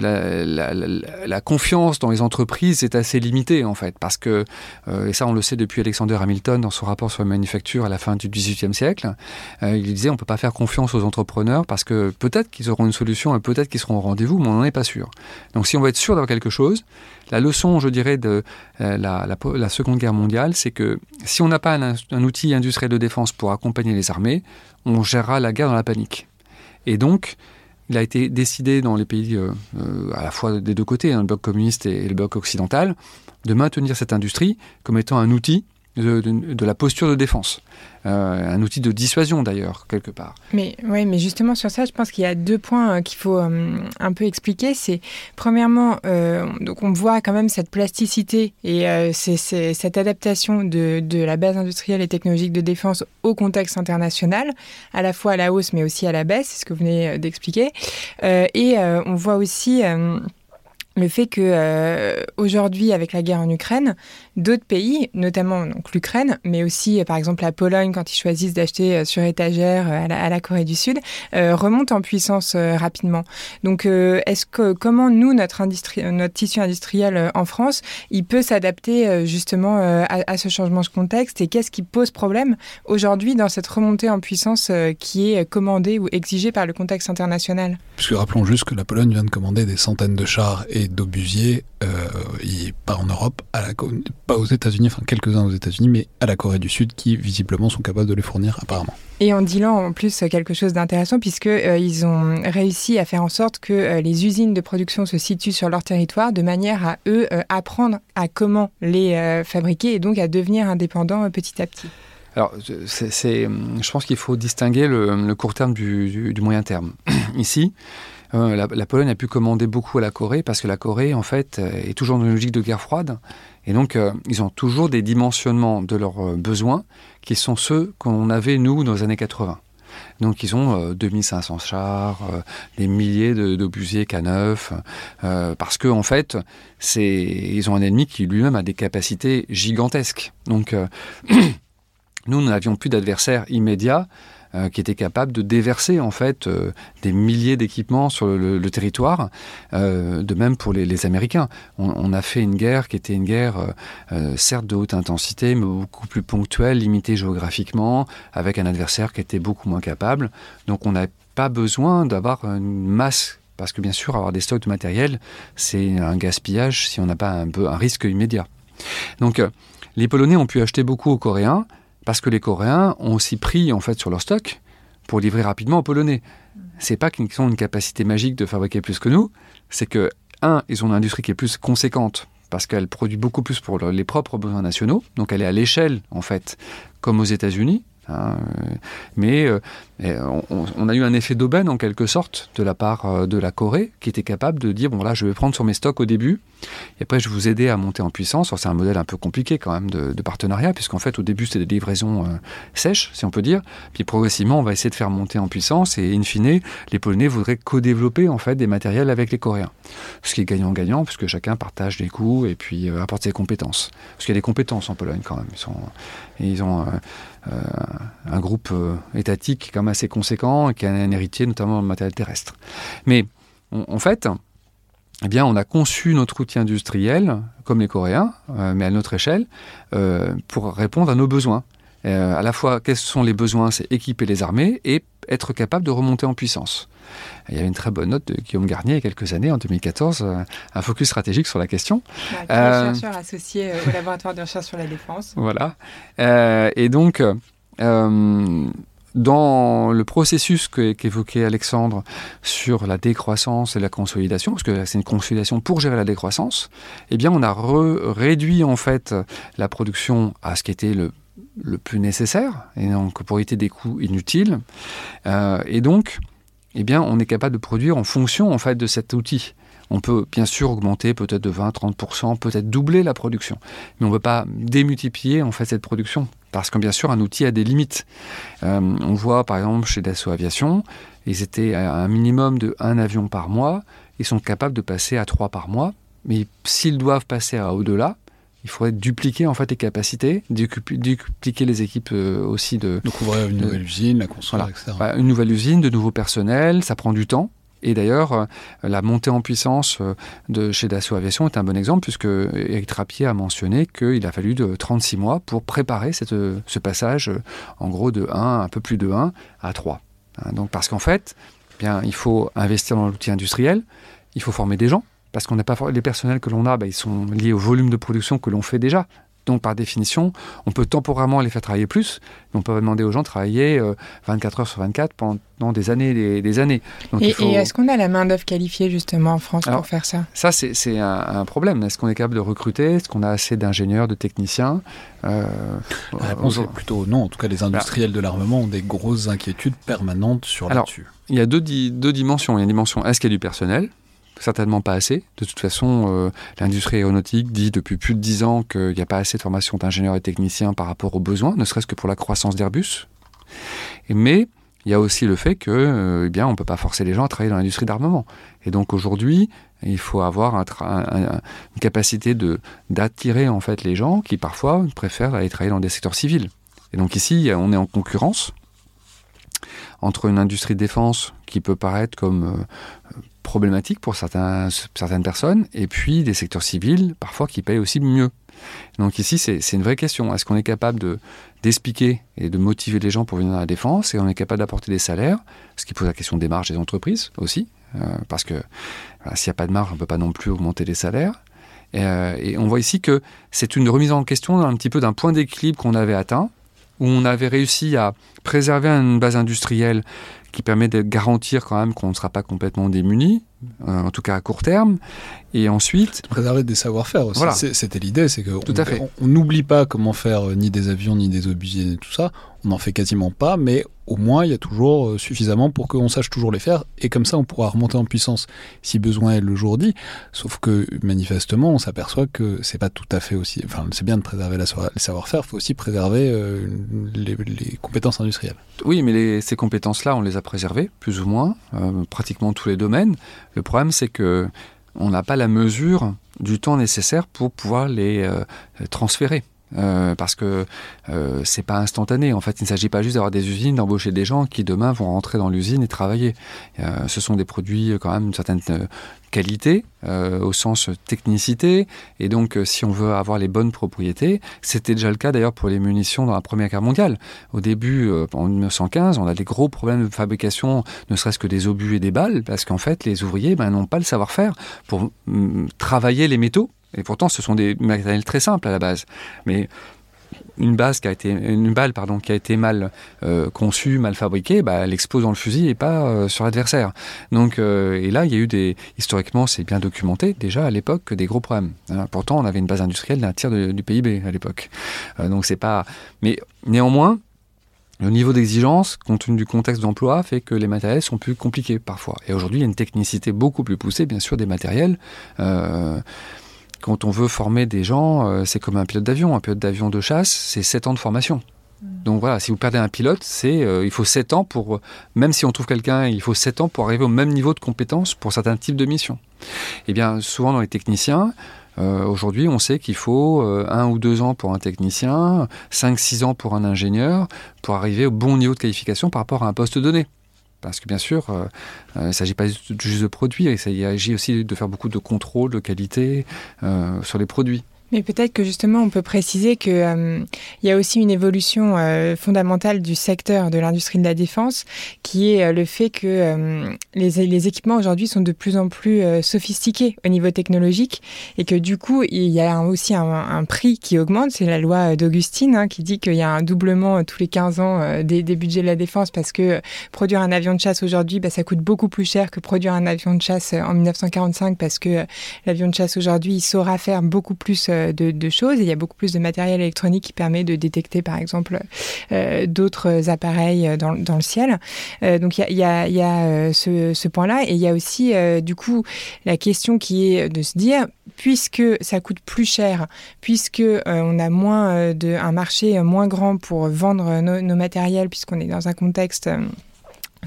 la, confiance dans les entreprises est assez limitée en fait, parce que, euh, et ça on le sait depuis Alexander Hamilton dans son rapport sur la manufacture à la fin du XVIIIe siècle, il disait on ne peut pas faire confiance aux entrepreneurs parce que peut-être qu'ils auront une solution et peut-être qu'ils seront au rendez-vous, mais on n'en est pas sûr. Donc si on veut être sûr d'avoir quelque chose, la leçon, je dirais, de la, Seconde Guerre mondiale, c'est que si on n'a pas un outil industriel de défense pour accompagner les armées, on gérera la guerre dans la panique. Et donc, il a été décidé dans les pays, euh, euh, à la fois des deux côtés, hein, le bloc communiste et, et le bloc occidental, de maintenir cette industrie comme étant un outil de, la posture de défense. Euh, un outil de dissuasion d'ailleurs, quelque part. Mais, ouais, mais justement sur ça, je pense qu'il y a deux points euh, qu'il faut euh, un peu expliquer. C'est premièrement, donc on voit quand même cette plasticité et cette adaptation de, la base industrielle et technologique de défense au contexte international, à la fois à la hausse mais aussi à la baisse, c'est ce que vous venez d'expliquer. et on voit aussi le fait que aujourd'hui, avec la guerre en Ukraine, d'autres pays, notamment l'Ukraine, mais aussi euh, par exemple la Pologne quand ils choisissent d'acheter euh, sur étagère à la, Corée du Sud, remontent en puissance rapidement. Donc, est-ce que comment nous, notre industrie, notre tissu industriel en France, il peut s'adapter justement à, ce changement de contexte et qu'est-ce qui pose problème aujourd'hui dans cette remontée en puissance qui est commandée ou exigée par le contexte international? Puisque rappelons juste que la Pologne vient de commander des centaines de chars et d'obusiers, euh, pas en Europe, à la, pas aux États-Unis, enfin quelques-uns aux États-Unis, mais à la Corée du Sud qui visiblement sont capables de les fournir apparemment. Et en disant en plus quelque chose d'intéressant puisque euh, ils ont réussi à faire en sorte que euh, les usines de production se situent sur leur territoire de manière à eux apprendre à comment les fabriquer et donc à devenir indépendants petit à petit. Alors, c'est, je pense qu'il faut distinguer le, court terme du, du moyen terme. (clears throat) Ici, euh, la, Pologne a pu commander beaucoup à la Corée parce que la Corée, en fait, euh, est toujours dans une logique de guerre froide. Et donc, euh, ils ont toujours des dimensionnements de leurs besoins qui sont ceux qu'on avait, nous, dans les années 80. Donc ils ont 2500 chars, des milliers d'obusiers K9, parce qu'en en fait, ils ont un ennemi qui lui-même a des capacités gigantesques. Donc (clears throat) nous, nous n'avions plus d'adversaires immédiats euh, qui était capable de déverser en fait euh, des milliers d'équipements sur le, territoire. Euh, de même pour les, Américains, on, a fait une guerre qui était une guerre certes de haute intensité, mais beaucoup plus ponctuelle, limitée géographiquement, avec un adversaire qui était beaucoup moins capable. Donc on n'a pas besoin d'avoir une masse parce que bien sûr, avoir des stocks de matériel, c'est un gaspillage si on n'a pas un, peu, un risque immédiat. Donc, les Polonais ont pu acheter beaucoup aux Coréens, parce que les Coréens ont aussi pris en fait sur leur stock pour livrer rapidement aux Polonais. C'est pas qu'ils ont une capacité magique de fabriquer plus que nous, c'est que un, ils ont une industrie qui est plus conséquente parce qu'elle produit beaucoup plus pour les propres besoins nationaux, donc elle est à l'échelle en fait comme aux États-Unis, Hein, euh, mais euh, on, a eu un effet d'aubaine en quelque sorte de la part euh, de la Corée qui était capable de dire bon là je vais prendre sur mes stocks au début et après je vais vous aider à monter en puissance. C'est un modèle un peu compliqué quand même de, partenariat puisqu'en fait au début c'était des livraisons sèches si on peut dire. Puis progressivement on va essayer de faire monter en puissance et in fine les Polonais voudraient co-développer en fait des matériels avec les Coréens. Ce qui est gagnant-gagnant puisque chacun partage les coûts et puis apporte ses compétences. Parce qu'il y a des compétences en Pologne quand même. Ils, ont un groupe euh, étatique assez conséquent et qui a un héritier notamment dans le matériel terrestre. Mais en fait, eh on a conçu notre outil industriel, comme les Coréens, euh, mais à notre échelle, pour répondre à nos besoins. À la fois, quels sont les besoins C'est équiper les armées et être capable de remonter en puissance. Il y avait une très bonne note de Guillaume Garnier il y a quelques années, en 2014, euh, un focus stratégique sur la question. Ouais, euh, chercheur associé euh, au laboratoire de recherche sur la défense. Voilà. et donc, dans le processus qu'évoquait Alexandre sur la décroissance et la consolidation, parce que c'est une consolidation pour gérer la décroissance, eh bien, on a réduit en fait la production à ce qui était le le plus nécessaire, et donc pour éviter des coûts inutiles. et donc, eh bien, on est capable de produire en fonction en fait de cet outil. On peut bien sûr augmenter peut-être de 20-30%, peut-être doubler la production, mais on ne peut pas démultiplier en fait cette production parce que bien sûr un outil a des limites. Euh, on voit par exemple chez Dassault Aviation, ils étaient à un minimum de un avion par mois, ils sont capables de passer à trois par mois, mais s'ils doivent passer à au-delà, il faudrait dupliquer en fait les capacités, dupliquer les équipes euh, aussi de. Donc ouvrir une nouvelle usine, la construire, etc. Bah, une nouvelle usine, de nouveaux personnels, ça prend du temps. Et d'ailleurs, euh, la montée en puissance euh, de chez Dassault Aviation est un bon exemple, puisque Eric Trappier a mentionné qu'il a fallu de 36 mois pour préparer cette, ce passage, en gros, de 1, un peu plus de 1 à 3. Hein, donc, parce qu'en fait, eh bien, il faut investir dans l'outil industriel, il faut former des gens, parce qu'on n'a pas les personnels que l'on a, bah, ils sont liés au volume de production que l'on fait déjà. Donc par définition, on peut temporairement les faire travailler plus, mais on peut demander aux gens de travailler 24 heures sur 24 pendant des années et des, années. et, est-ce qu'on a la main-d'œuvre qualifiée justement en France pour faire ça? Ça, c'est un, un, problème. Est-ce qu'on est capable de recruter? Est-ce qu'on a assez d'ingénieurs, de techniciens? Euh, La réponse est plutôt non. En tout cas, les industriels de l'armement ont des grosses inquiétudes permanentes sur là-dessus. Il y a deux, deux dimensions. Il y a une dimension est-ce qu'il y a du personnel? Certainement pas assez. De toute façon, euh, l'industrie aéronautique dit depuis plus de dix ans qu'il n'y a pas assez de formation d'ingénieurs et techniciens par rapport aux besoins, ne serait-ce que pour la croissance d'Airbus. Mais il y a aussi le fait que, euh, eh bien, on peut pas forcer les gens à travailler dans l'industrie d'armement. Et donc aujourd'hui, il faut avoir une capacité d'attirer en fait les gens qui parfois préfèrent aller travailler dans des secteurs civils. Et donc ici, on est en concurrence entre une industrie de défense qui peut paraître comme euh, problématique pour certaines personnes, et puis des secteurs civils, parfois qui payent aussi mieux. Donc ici, c'est une vraie question. Est-ce qu'on est capable d'expliquer et de motiver les gens pour venir dans la défense, et on est capable d'apporter des salaires, ce qui pose la question des marges des entreprises aussi, euh, parce que s'il n'y a pas de marge, on ne peut pas non plus augmenter les salaires. Euh, et on voit ici que c'est une remise en question un petit peu d'un point d'équilibre qu'on avait atteint, où on avait réussi à préserver une base industrielle qui permet de garantir quand même qu'on ne sera pas complètement démuni, en tout cas à court terme. Et ensuite... Préserver des savoir-faire aussi. C'était l'idée, c'est qu'on n'oublie pas comment faire euh, ni des avions, ni des obusiers, et tout ça. On n'en fait quasiment pas, mais au moins il y a toujours euh, suffisamment pour qu'on sache toujours les faire et comme ça on pourra remonter en puissance si besoin est le jour dit. Sauf que manifestement on s'aperçoit que c'est pas tout à fait aussi. Enfin c'est bien de préserver la le savoir-faire, il faut aussi préserver euh, les, compétences industrielles. Oui, mais ces compétences-là on les a préservées plus ou moins, euh, pratiquement tous les domaines. Le problème c'est que on n'a pas la mesure du temps nécessaire pour pouvoir les transférer. Euh, parce que euh, c'est pas instantané. En fait, il ne s'agit pas juste d'avoir des usines, d'embaucher des gens qui demain vont rentrer dans l'usine et travailler. Euh, ce sont des produits quand même d'une certaine qualité, au sens technicité. Et donc, si on veut avoir les bonnes propriétés, c'était déjà le cas d'ailleurs pour les munitions dans la Première Guerre mondiale. Au début, en 1915, on a des gros problèmes de fabrication, ne serait-ce que des obus et des balles, parce qu'en fait, les ouvriers ben, n'ont pas le savoir-faire pour mm, travailler les métaux et pourtant, ce sont des matériels très simples à la base. Mais une base qui a été une balle pardon qui a été mal euh, conçue mal fabriquée bah, elle explose dans le fusil et pas euh, sur l'adversaire donc euh, et là il y a eu des historiquement c'est bien documenté déjà à l'époque des gros problèmes hein. pourtant on avait une base industrielle d'un tiers du PIB à l'époque donc c'est pas mais néanmoins le niveau d'exigence, compte tenu du contexte d'emploi, fait que les matériels sont plus compliqués parfois. Et aujourd'hui, il y a une technicité beaucoup plus poussée, bien sûr, des matériels. Quand on veut former des gens, euh, c'est comme un pilote d'avion. Un pilote d'avion de chasse, c'est 7 ans de formation. Mm. Donc voilà, si vous perdez un pilote, c'est euh, il faut 7 ans pour même si on trouve quelqu'un, il faut 7 ans pour arriver au même niveau de compétence pour certains types de missions. Eh bien, souvent dans les techniciens, euh, aujourd'hui, on sait qu'il faut un ou deux ans pour un technicien, 5-6 ans pour un ingénieur, pour arriver au bon niveau de qualification par rapport à un poste donné. Parce que bien sûr, euh, euh, il ne s'agit pas juste de produire, il s'agit aussi de faire beaucoup de contrôle de qualité euh, sur les produits. Mais peut-être que justement, on peut préciser qu'il euh, y a aussi une évolution euh, fondamentale du secteur de l'industrie de la défense, qui est euh, le fait que les, équipements aujourd'hui sont de plus en plus sophistiqués au niveau technologique, et que du coup, il y a aussi un, prix qui augmente. C'est la loi d'Augustine hein, qui dit qu'il y a un doublement tous les 15 ans des, des, budgets de la défense, parce que produire un avion de chasse aujourd'hui, bah, ça coûte beaucoup plus cher que produire un avion de chasse en 1945, parce que l'avion de chasse aujourd'hui, il saura faire beaucoup plus euh, de, choses. il y a beaucoup plus de matériel électronique qui permet de détecter, par exemple, euh, d'autres appareils dans, le ciel. Euh, donc il y a, ce, point-là. Et il y a aussi, du coup, la question qui est de se dire, puisque ça coûte plus cher, puisque on a moins de, un marché moins grand pour vendre nos, nos matériels, puisqu'on est dans un contexte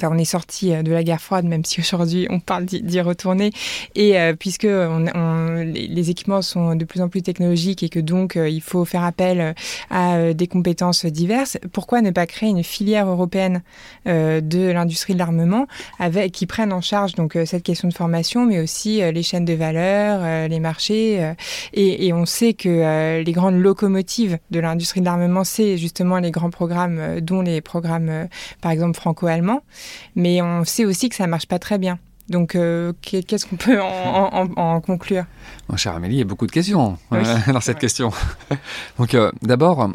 on est sorti euh, de la guerre froide, même si aujourd'hui on parle d'y retourner. Et euh, puisque les, équipements sont de plus en plus technologiques et que donc euh, il faut faire appel à des compétences diverses, pourquoi ne pas créer une filière européenne de l'industrie de l'armement avec qui prenne en charge donc cette question de formation, mais aussi les chaînes de valeur, les marchés. Et, et, on sait que les grandes locomotives de l'industrie de l'armement, c'est justement les grands programmes, dont les programmes, par exemple franco-allemands. Mais on sait aussi que ça marche pas très bien. Donc, qu'est-ce qu'on peut en, conclure? Mon cher Amélie, il y a beaucoup de questions (laughs) dans cette question. (laughs) Donc, d'abord,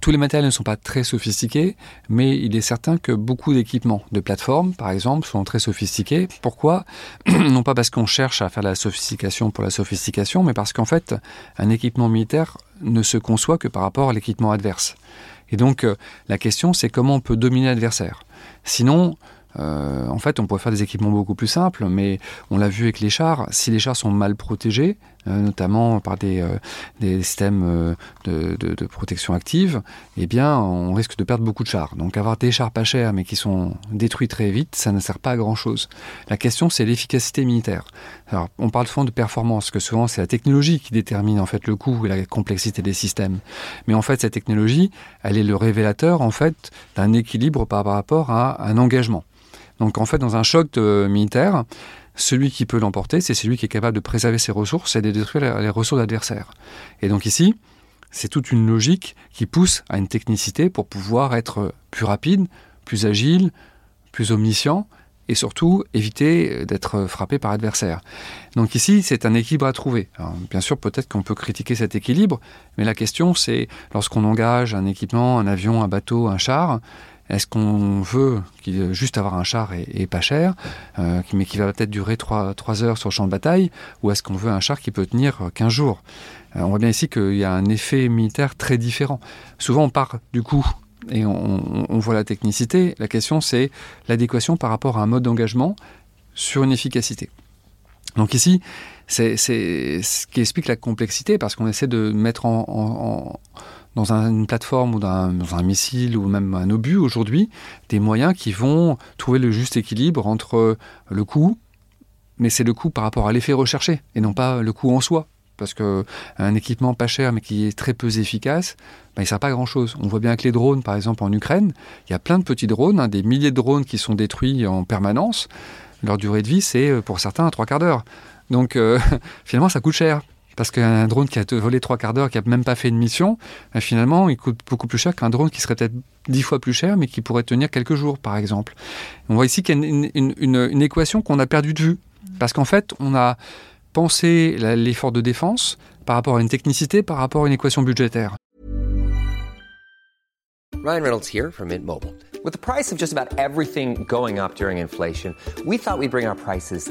tous les matériels ne sont pas très sophistiqués, mais il est certain que beaucoup d'équipements de plateforme, par exemple, sont très sophistiqués. Pourquoi (clears throat) Non pas parce qu'on cherche à faire la sophistication pour la sophistication, mais parce qu'en fait, un équipement militaire ne se conçoit que par rapport à l'équipement adverse. Et donc, euh, la question, c'est comment on peut dominer l'adversaire. Sinon, euh, en fait, on pourrait faire des équipements beaucoup plus simples, mais on l'a vu avec les chars. Si les chars sont mal protégés, notamment par des, euh, systèmes de, protection active, eh bien, on risque de perdre beaucoup de chars. Donc, avoir des chars pas chers, mais qui sont détruits très vite, ça ne sert pas à grand chose. La question, c'est l'efficacité militaire. Alors, on parle souvent de performance, que souvent c'est la technologie qui détermine en fait le coût et la complexité des systèmes. Mais en fait, cette technologie, elle est le révélateur en fait d'un équilibre par rapport à un engagement. Donc en fait, dans un choc militaire, celui qui peut l'emporter, c'est celui qui est capable de préserver ses ressources et de détruire les ressources adversaires. Et donc ici, c'est toute une logique qui pousse à une technicité pour pouvoir être plus rapide, plus agile, plus omniscient et surtout éviter d'être frappé par adversaire. Donc ici, c'est un équilibre à trouver. bien sûr, peut-être qu'on peut critiquer cet équilibre, mais la question, c'est lorsqu'on engage un équipement, un avion, un bateau, un char, est-ce qu'on veut juste avoir un char et, pas cher, euh, mais qui va peut-être durer 3, heures sur le champ de bataille, ou est-ce qu'on veut un char qui peut tenir 15 jours? Euh, On voit bien ici qu'il y a un effet militaire très différent. Souvent on part du coup et on, voit la technicité. La question c'est l'adéquation par rapport à un mode d'engagement sur une efficacité. Donc ici, c'est ce qui explique la complexité, parce qu'on essaie de mettre en dans une plateforme ou dans un, missile ou même un obus aujourd'hui, des moyens qui vont trouver le juste équilibre entre le coût, mais c'est le coût par rapport à l'effet recherché et non pas le coût en soi. Parce qu'un équipement pas cher mais qui est très peu efficace, ben, il ne sert pas à grand chose. On voit bien avec les drones, par exemple en Ukraine, il y a plein de petits drones, hein, des milliers de drones qui sont détruits en permanence. Leur durée de vie, c'est euh, pour certains trois quarts d'heure. Donc euh, (laughs) finalement, ça coûte cher. Parce qu'un drone qui a volé trois quarts d'heure, qui n'a même pas fait une mission, ben, finalement, il coûte beaucoup plus cher qu'un drone qui serait peut-être dix fois plus cher, mais qui pourrait tenir quelques jours, par exemple. On voit ici qu'il y a une, équation qu'on a perdue de vue. Parce qu'en fait, on a pensé l'effort de défense par rapport à une technicité, par rapport à une équation budgétaire. Ryan Reynolds here from Mint Mobile. With the price of just about everything going up during inflation, we thought we'd bring our prices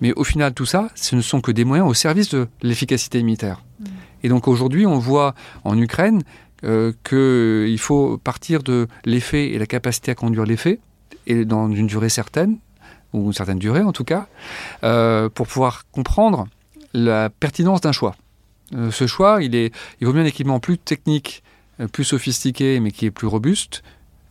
Mais au final, tout ça, ce ne sont que des moyens au service de l'efficacité militaire. Mm. Et donc aujourd'hui, on voit en Ukraine euh, qu'il faut partir de l'effet et la capacité à conduire l'effet, et dans une durée certaine, ou une certaine durée en tout cas, euh, pour pouvoir comprendre la pertinence d'un choix. Euh, ce choix, il, est, il vaut mieux un équipement plus technique, plus sophistiqué, mais qui est plus robuste,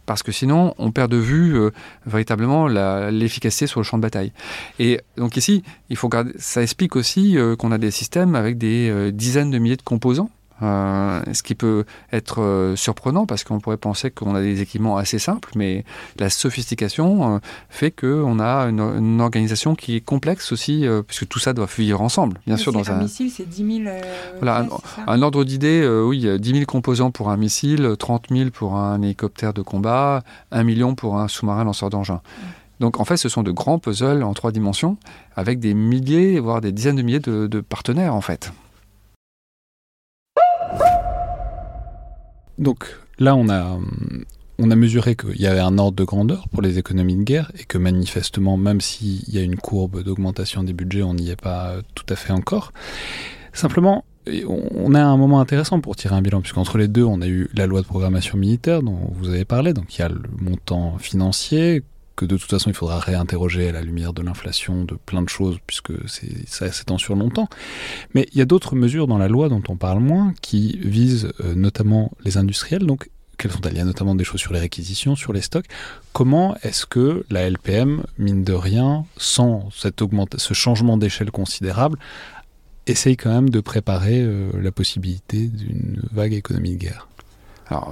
parce que sinon on perd de vue euh, véritablement l'efficacité sur le champ de bataille. Et donc ici, il faut garder, ça explique aussi euh, qu'on a des systèmes avec des euh, dizaines de milliers de composants euh, ce qui peut être euh, surprenant parce qu'on pourrait penser qu'on a des équipements assez simples, mais la sophistication euh, fait qu'on a une, organisation qui est complexe aussi, puisque tout ça doit vivre ensemble, bien sûr. Dans un, missile, c'est 10 000. voilà, un, ordre d'idée, oui, 10 000 composants pour un missile, 30 000 pour un hélicoptère de combat, 1 million pour un sous-marin lanceur d'engins. Donc en fait, ce sont de grands puzzles en trois dimensions avec des milliers, voire des dizaines de milliers de, de partenaires en fait. Donc là, on a, on a mesuré qu'il y avait un ordre de grandeur pour les économies de guerre et que manifestement, même s'il y a une courbe d'augmentation des budgets, on n'y est pas tout à fait encore. Simplement, on a un moment intéressant pour tirer un bilan, puisqu'entre les deux, on a eu la loi de programmation militaire dont vous avez parlé, donc il y a le montant financier que de toute façon il faudra réinterroger à la lumière de l'inflation, de plein de choses, puisque ça s'étend sur longtemps. Mais il y a d'autres mesures dans la loi dont on parle moins, qui visent euh, notamment les industriels. Donc, quelles sont-elles? Il y a notamment des choses sur les réquisitions, sur les stocks. Comment est-ce que la LPM, mine de rien, sans ce changement d'échelle considérable, essaye quand même de préparer la possibilité d'une vague économie de guerre?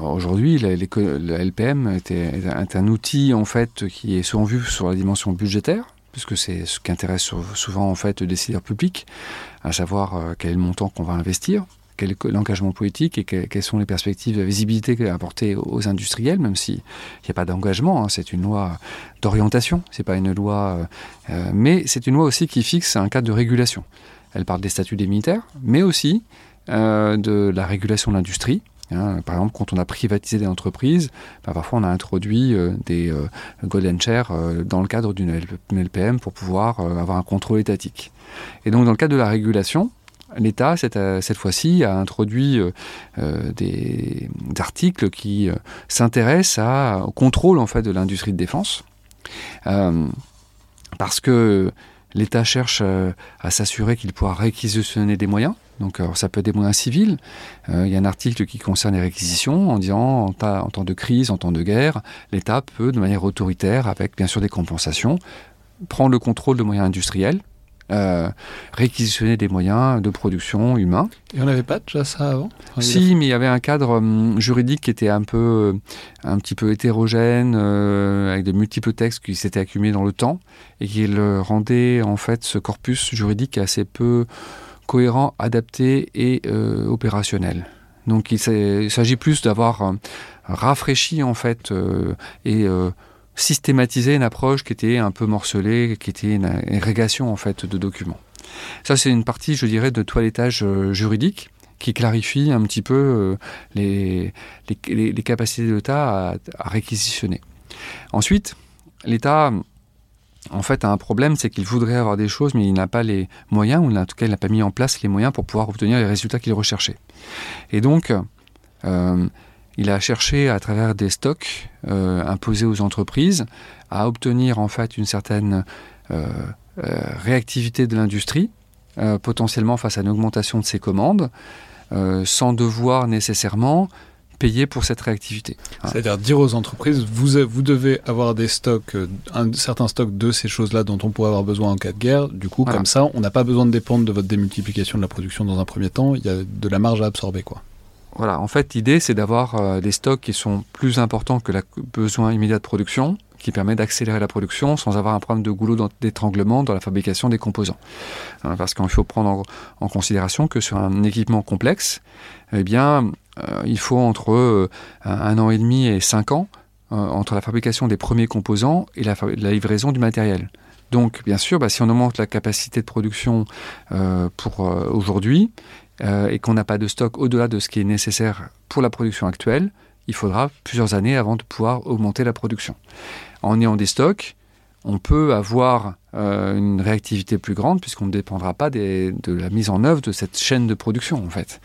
Aujourd'hui, la, LPM est, un outil en fait qui est souvent vu sur la dimension budgétaire, puisque c'est ce qui intéresse souvent en fait les décideurs publics, à savoir quel est le montant qu'on va investir quel est l'engagement politique et quelles sont les perspectives de visibilité à apporter aux industriels, même s'il n'y a pas d'engagement. Hein. c'est une loi d'orientation, c'est pas une loi, euh, euh, mais c'est une loi aussi qui fixe un cadre de régulation. Elle parle des statuts des militaires, mais aussi euh, de la régulation de l'industrie. Hein. par exemple, quand on a privatisé des entreprises, bah, parfois on a introduit des golden shares dans le cadre d'une LPM pour pouvoir avoir un contrôle étatique. Et donc, dans le cadre de la régulation, l'État, euh, cette, fois-ci, a introduit euh, euh, des, articles qui s'intéressent au contrôle en fait, de l'industrie de défense. parce que l'État cherche à s'assurer qu'il pourra réquisitionner des moyens. Donc ça peut être des moyens civils. il y a un article qui concerne les réquisitions en disant en, en temps de crise, en temps de guerre, l'État peut, de manière autoritaire, avec bien sûr des compensations, prendre le contrôle de moyens industriels euh, réquisitionner des moyens de production humains. Et on n'avait pas déjà ça avant Si, mais il y avait un cadre hum, juridique qui était un peu, euh, un petit peu hétérogène, euh, avec de multiples textes qui s'étaient accumulés dans le temps et qui le rendait en fait ce corpus juridique assez peu cohérent, adapté et opérationnel. Donc il s'agit plus d'avoir rafraîchi en fait et systématiser une approche qui était un peu morcelée, qui était une agrégation en fait de documents. Ça, c'est une partie, je dirais, de toilettage euh, juridique qui clarifie un petit peu euh, les, les, capacités de l'État à, réquisitionner. Ensuite, l'État, en fait, a un problème, c'est qu'il voudrait avoir des choses, mais il n'a pas les moyens, ou en tout cas, il n'a pas mis en place les moyens pour pouvoir obtenir les résultats qu'il recherchait. Et donc, euh, il a cherché à travers des stocks euh, imposés aux entreprises à obtenir en fait une certaine euh, euh, réactivité de l'industrie, potentiellement face à une augmentation de ses commandes, sans devoir nécessairement payer pour cette réactivité. C'est-à-dire dire aux entreprises, vous, vous devez avoir des stocks, un certain stock de ces choses-là dont on pourrait avoir besoin en cas de guerre. Du coup, comme ça, on n'a pas besoin de dépendre de votre démultiplication de la production dans un premier temps. Il y a de la marge à absorber, quoi. Voilà, en fait, l'idée, c'est d'avoir euh, des stocks qui sont plus importants que le besoin immédiat de production, qui permet d'accélérer la production sans avoir un problème de goulot d'étranglement dans la fabrication des composants. Euh, parce qu'il faut prendre en, considération que sur un équipement complexe, eh bien, euh, il faut entre un an et demi et cinq ans entre la fabrication des premiers composants et la, livraison du matériel. Donc, bien sûr, bah, si on augmente la capacité de production pour aujourd'hui, euh, et qu'on n'a pas de stock au-delà de ce qui est nécessaire pour la production actuelle, il faudra plusieurs années avant de pouvoir augmenter la production. En ayant des stocks, on peut avoir euh, une réactivité plus grande puisqu'on ne dépendra pas de la mise en œuvre de cette chaîne de production en fait.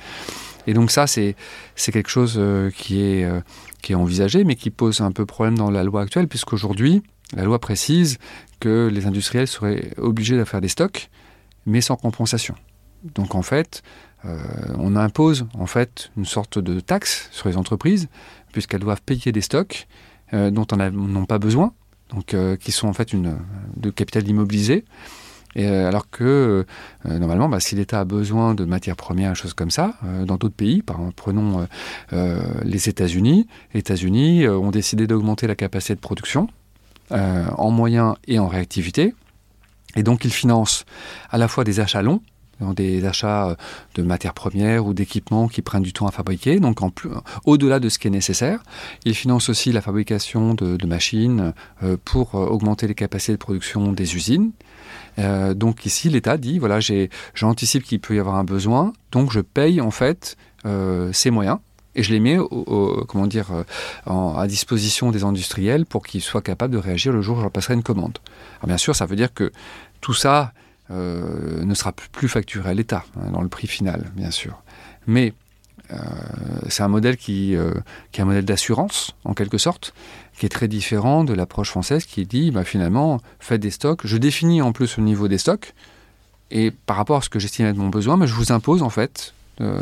Et donc ça, c'est quelque chose euh, qui, est, qui est envisagé, mais qui pose un peu problème dans la loi actuelle, puisqu'aujourd'hui, la loi précise que les industriels seraient obligés de faire des stocks, mais sans compensation. Donc en fait, euh, on impose en fait une sorte de taxe sur les entreprises, puisqu'elles doivent payer des stocks euh, dont elles n'ont pas besoin, donc euh, qui sont en fait une, de capital immobilisé. Alors que normalement, bah, si l'État a besoin de matières premières, choses comme ça, dans d'autres pays, prenons les États-Unis, les États-Unis ont décidé d'augmenter la capacité de production en moyens et en réactivité. Et donc, ils financent à la fois des achats longs, des achats euh, de matières premières ou d'équipements qui prennent du temps à fabriquer, donc au-delà de ce qui est nécessaire. Ils financent aussi la fabrication de, machines euh, pour euh, augmenter les capacités de production des usines. donc ici, l'État dit, voilà, j'anticipe qu'il peut y avoir un besoin, donc je paye en fait ces moyens et je les mets comment dire, à disposition des industriels pour qu'ils soient capables de réagir le jour où je leur passerai une commande. Alors bien sûr, ça veut dire que tout ça euh, ne sera plus facturé à l'État hein, dans le prix final, bien sûr. Mais euh, c'est un modèle qui, euh, qui, est un modèle d'assurance, en quelque sorte, qui est très différent de l'approche française qui dit bah, finalement, faites des stocks. Je définis en plus le niveau des stocks, et par rapport à ce que j'estime être mon besoin, je vous impose en fait euh,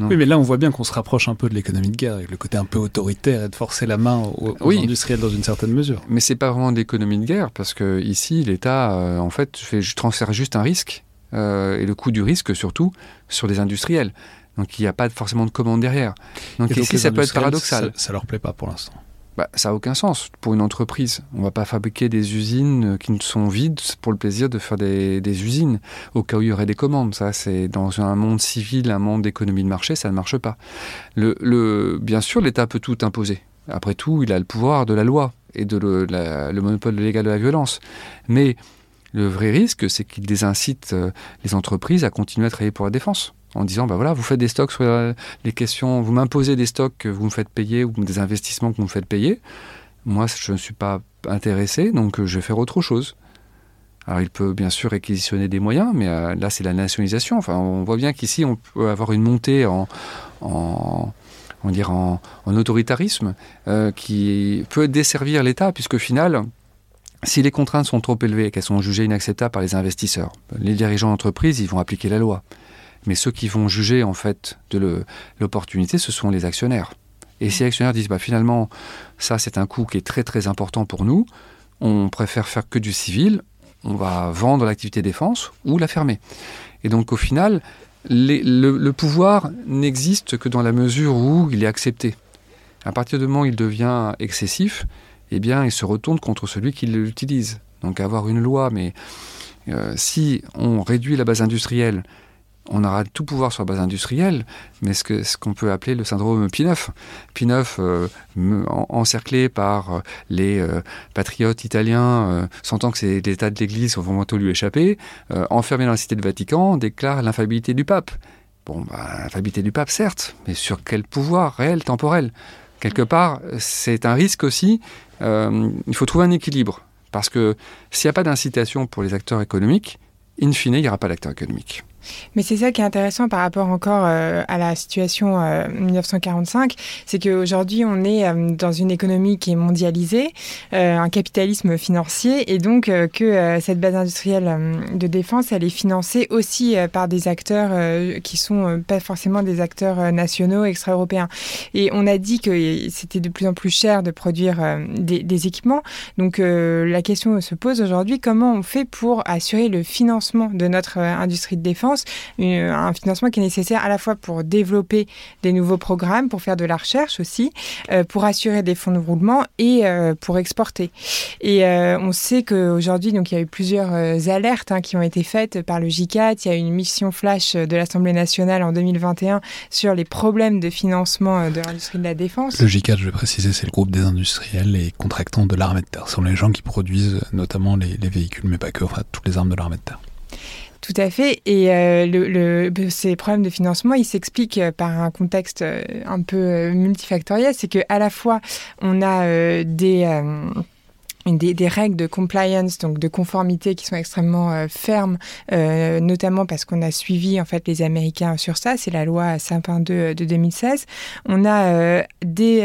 oui, mais là, on voit bien qu'on se rapproche un peu de l'économie de guerre, avec le côté un peu autoritaire et de forcer la main aux, industriels dans une certaine mesure. Mais c'est pas vraiment d'économie de guerre, parce que ici, l'État, euh, en fait, fait, je transfère juste un risque et le coût du risque surtout sur les industriels. Donc il n'y a pas forcément de commande derrière. Donc ici, ça peut être paradoxal. Ça, ne leur plaît pas pour l'instant. Bah, ça n'a aucun sens pour une entreprise. On ne va pas fabriquer des usines qui sont vides pour le plaisir de faire des, usines, au cas où il y aurait des commandes. Ça, c'est dans un monde civil, un monde d'économie de marché, ça ne marche pas. Bien sûr, l'État peut tout imposer. Après tout, il a le pouvoir de la loi et de le, le monopole légal de la violence. Mais le vrai risque, c'est qu'il désincite euh, les entreprises à continuer à travailler pour la défense en disant bah voilà, vous faites des stocks sur euh, les questions, vous m'imposez des stocks que vous me faites payer ou des investissements que vous me faites payer. Moi, je ne suis pas intéressé, donc euh, je vais faire autre chose. Alors, il peut bien sûr réquisitionner des moyens, mais euh, là, c'est la nationalisation. On voit bien qu'ici, on peut avoir une montée en, on autoritarisme qui peut desservir l'État, puisque au final, si les contraintes sont trop élevées et qu'elles sont jugées inacceptables par les investisseurs, les dirigeants d'entreprise, ils vont appliquer la loi. Mais ceux qui vont juger en fait de l'opportunité, ce sont les actionnaires. Et si les actionnaires disent bah, finalement, ça c'est un coût qui est très très important pour nous, on préfère faire que du civil, on va vendre l'activité défense ou la fermer. Et donc au final, le, pouvoir n'existe que dans la mesure où il est accepté. À partir du moment où il devient excessif, eh bien, il se retourne contre celui qui l'utilise. Donc avoir une loi, mais euh, si on réduit la base industrielle on aura tout pouvoir sur la base industrielle, mais ce qu'on peut appeler le syndrome P9. P9, euh, encerclé par euh, les euh, patriotes italiens, sentant que c'est l'état de l'Église, vont bientôt lui échapper, enfermé dans la cité de Vatican, déclare l'infabilité du pape. Bon, bah, l'infabilité du pape, certes, mais sur quel pouvoir réel, temporel? Quelque part, c'est un risque aussi. il faut trouver un équilibre. Parce que s'il n'y a pas d'incitation pour les acteurs économiques, in fine, il n'y aura pas d'acteurs économiques. Mais c'est ça qui est intéressant par rapport encore euh, à la situation 1945, euh, c'est qu'aujourd'hui on est euh, dans une économie qui est mondialisée, un capitalisme financier, et donc que cette base industrielle de défense, elle est financée aussi par des acteurs qui sont pas forcément des acteurs nationaux, extra-européens. Et on a dit que c'était de plus en plus cher de produire des, des, équipements. Donc la question se pose aujourd'hui, comment on fait pour assurer le financement de notre industrie de défense un financement qui est nécessaire à la fois pour développer des nouveaux programmes, pour faire de la recherche aussi, euh, pour assurer des fonds de roulement et euh, pour exporter. Et euh, on sait qu'aujourd'hui, donc il y a eu plusieurs alertes hein, qui ont été faites par le J4. Il y a eu une mission flash de l'Assemblée nationale en 2021 sur les problèmes de financement de l'industrie de la défense. Le J4, je vais préciser, c'est le groupe des industriels et contractants de l'armée de terre. Ce sont les gens qui produisent notamment les, les véhicules, mais pas que, enfin toutes les armes de l'armée de terre. Tout à fait. Et euh, le, ces problèmes de financement, ils s'expliquent euh, par un contexte euh, un peu multifactoriel. C'est qu'à la fois, on a des des, des, règles de compliance, donc de conformité, qui sont extrêmement euh, fermes, euh, notamment parce qu'on a suivi en fait les Américains sur ça. C'est la loi 5.2 de 2016. On a euh, des,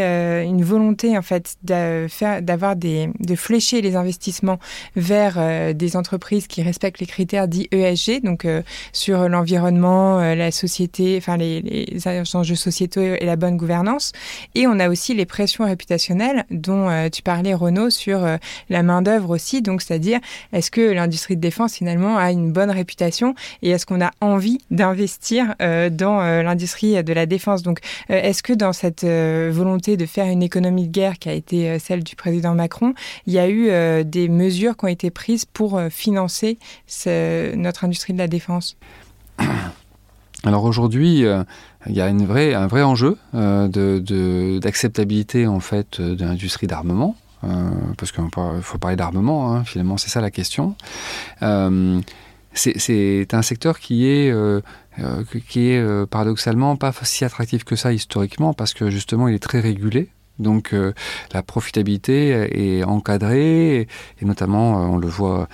une volonté en fait d'avoir des de flécher les investissements vers des entreprises qui respectent les critères dits ESG, donc sur l'environnement, la société, enfin les, les, enjeux sociétaux et la bonne gouvernance. Et on a aussi les pressions réputationnelles dont tu parlais Renaud sur la main-d'œuvre aussi. Donc, c'est-à-dire, est-ce que l'industrie de défense, finalement, a une bonne réputation et est-ce qu'on a envie d'investir euh, dans euh, l'industrie de la défense? Donc, euh, est-ce que dans cette volonté de faire une économie de guerre qui a été celle du président Macron, il y a eu des mesures qui ont été prises pour financer notre industrie de la défense? (coughs) Alors aujourd'hui, il y a un vrai enjeu d'acceptabilité en fait de l'industrie d'armement. Euh, parce qu'il faut parler d'armement, hein, finalement, c'est ça la question. Euh, c'est un secteur qui est, euh, qui est paradoxalement pas si attractif que ça historiquement, parce que justement, il est très régulé. Donc la profitabilité est encadrée, et, notamment, on le voit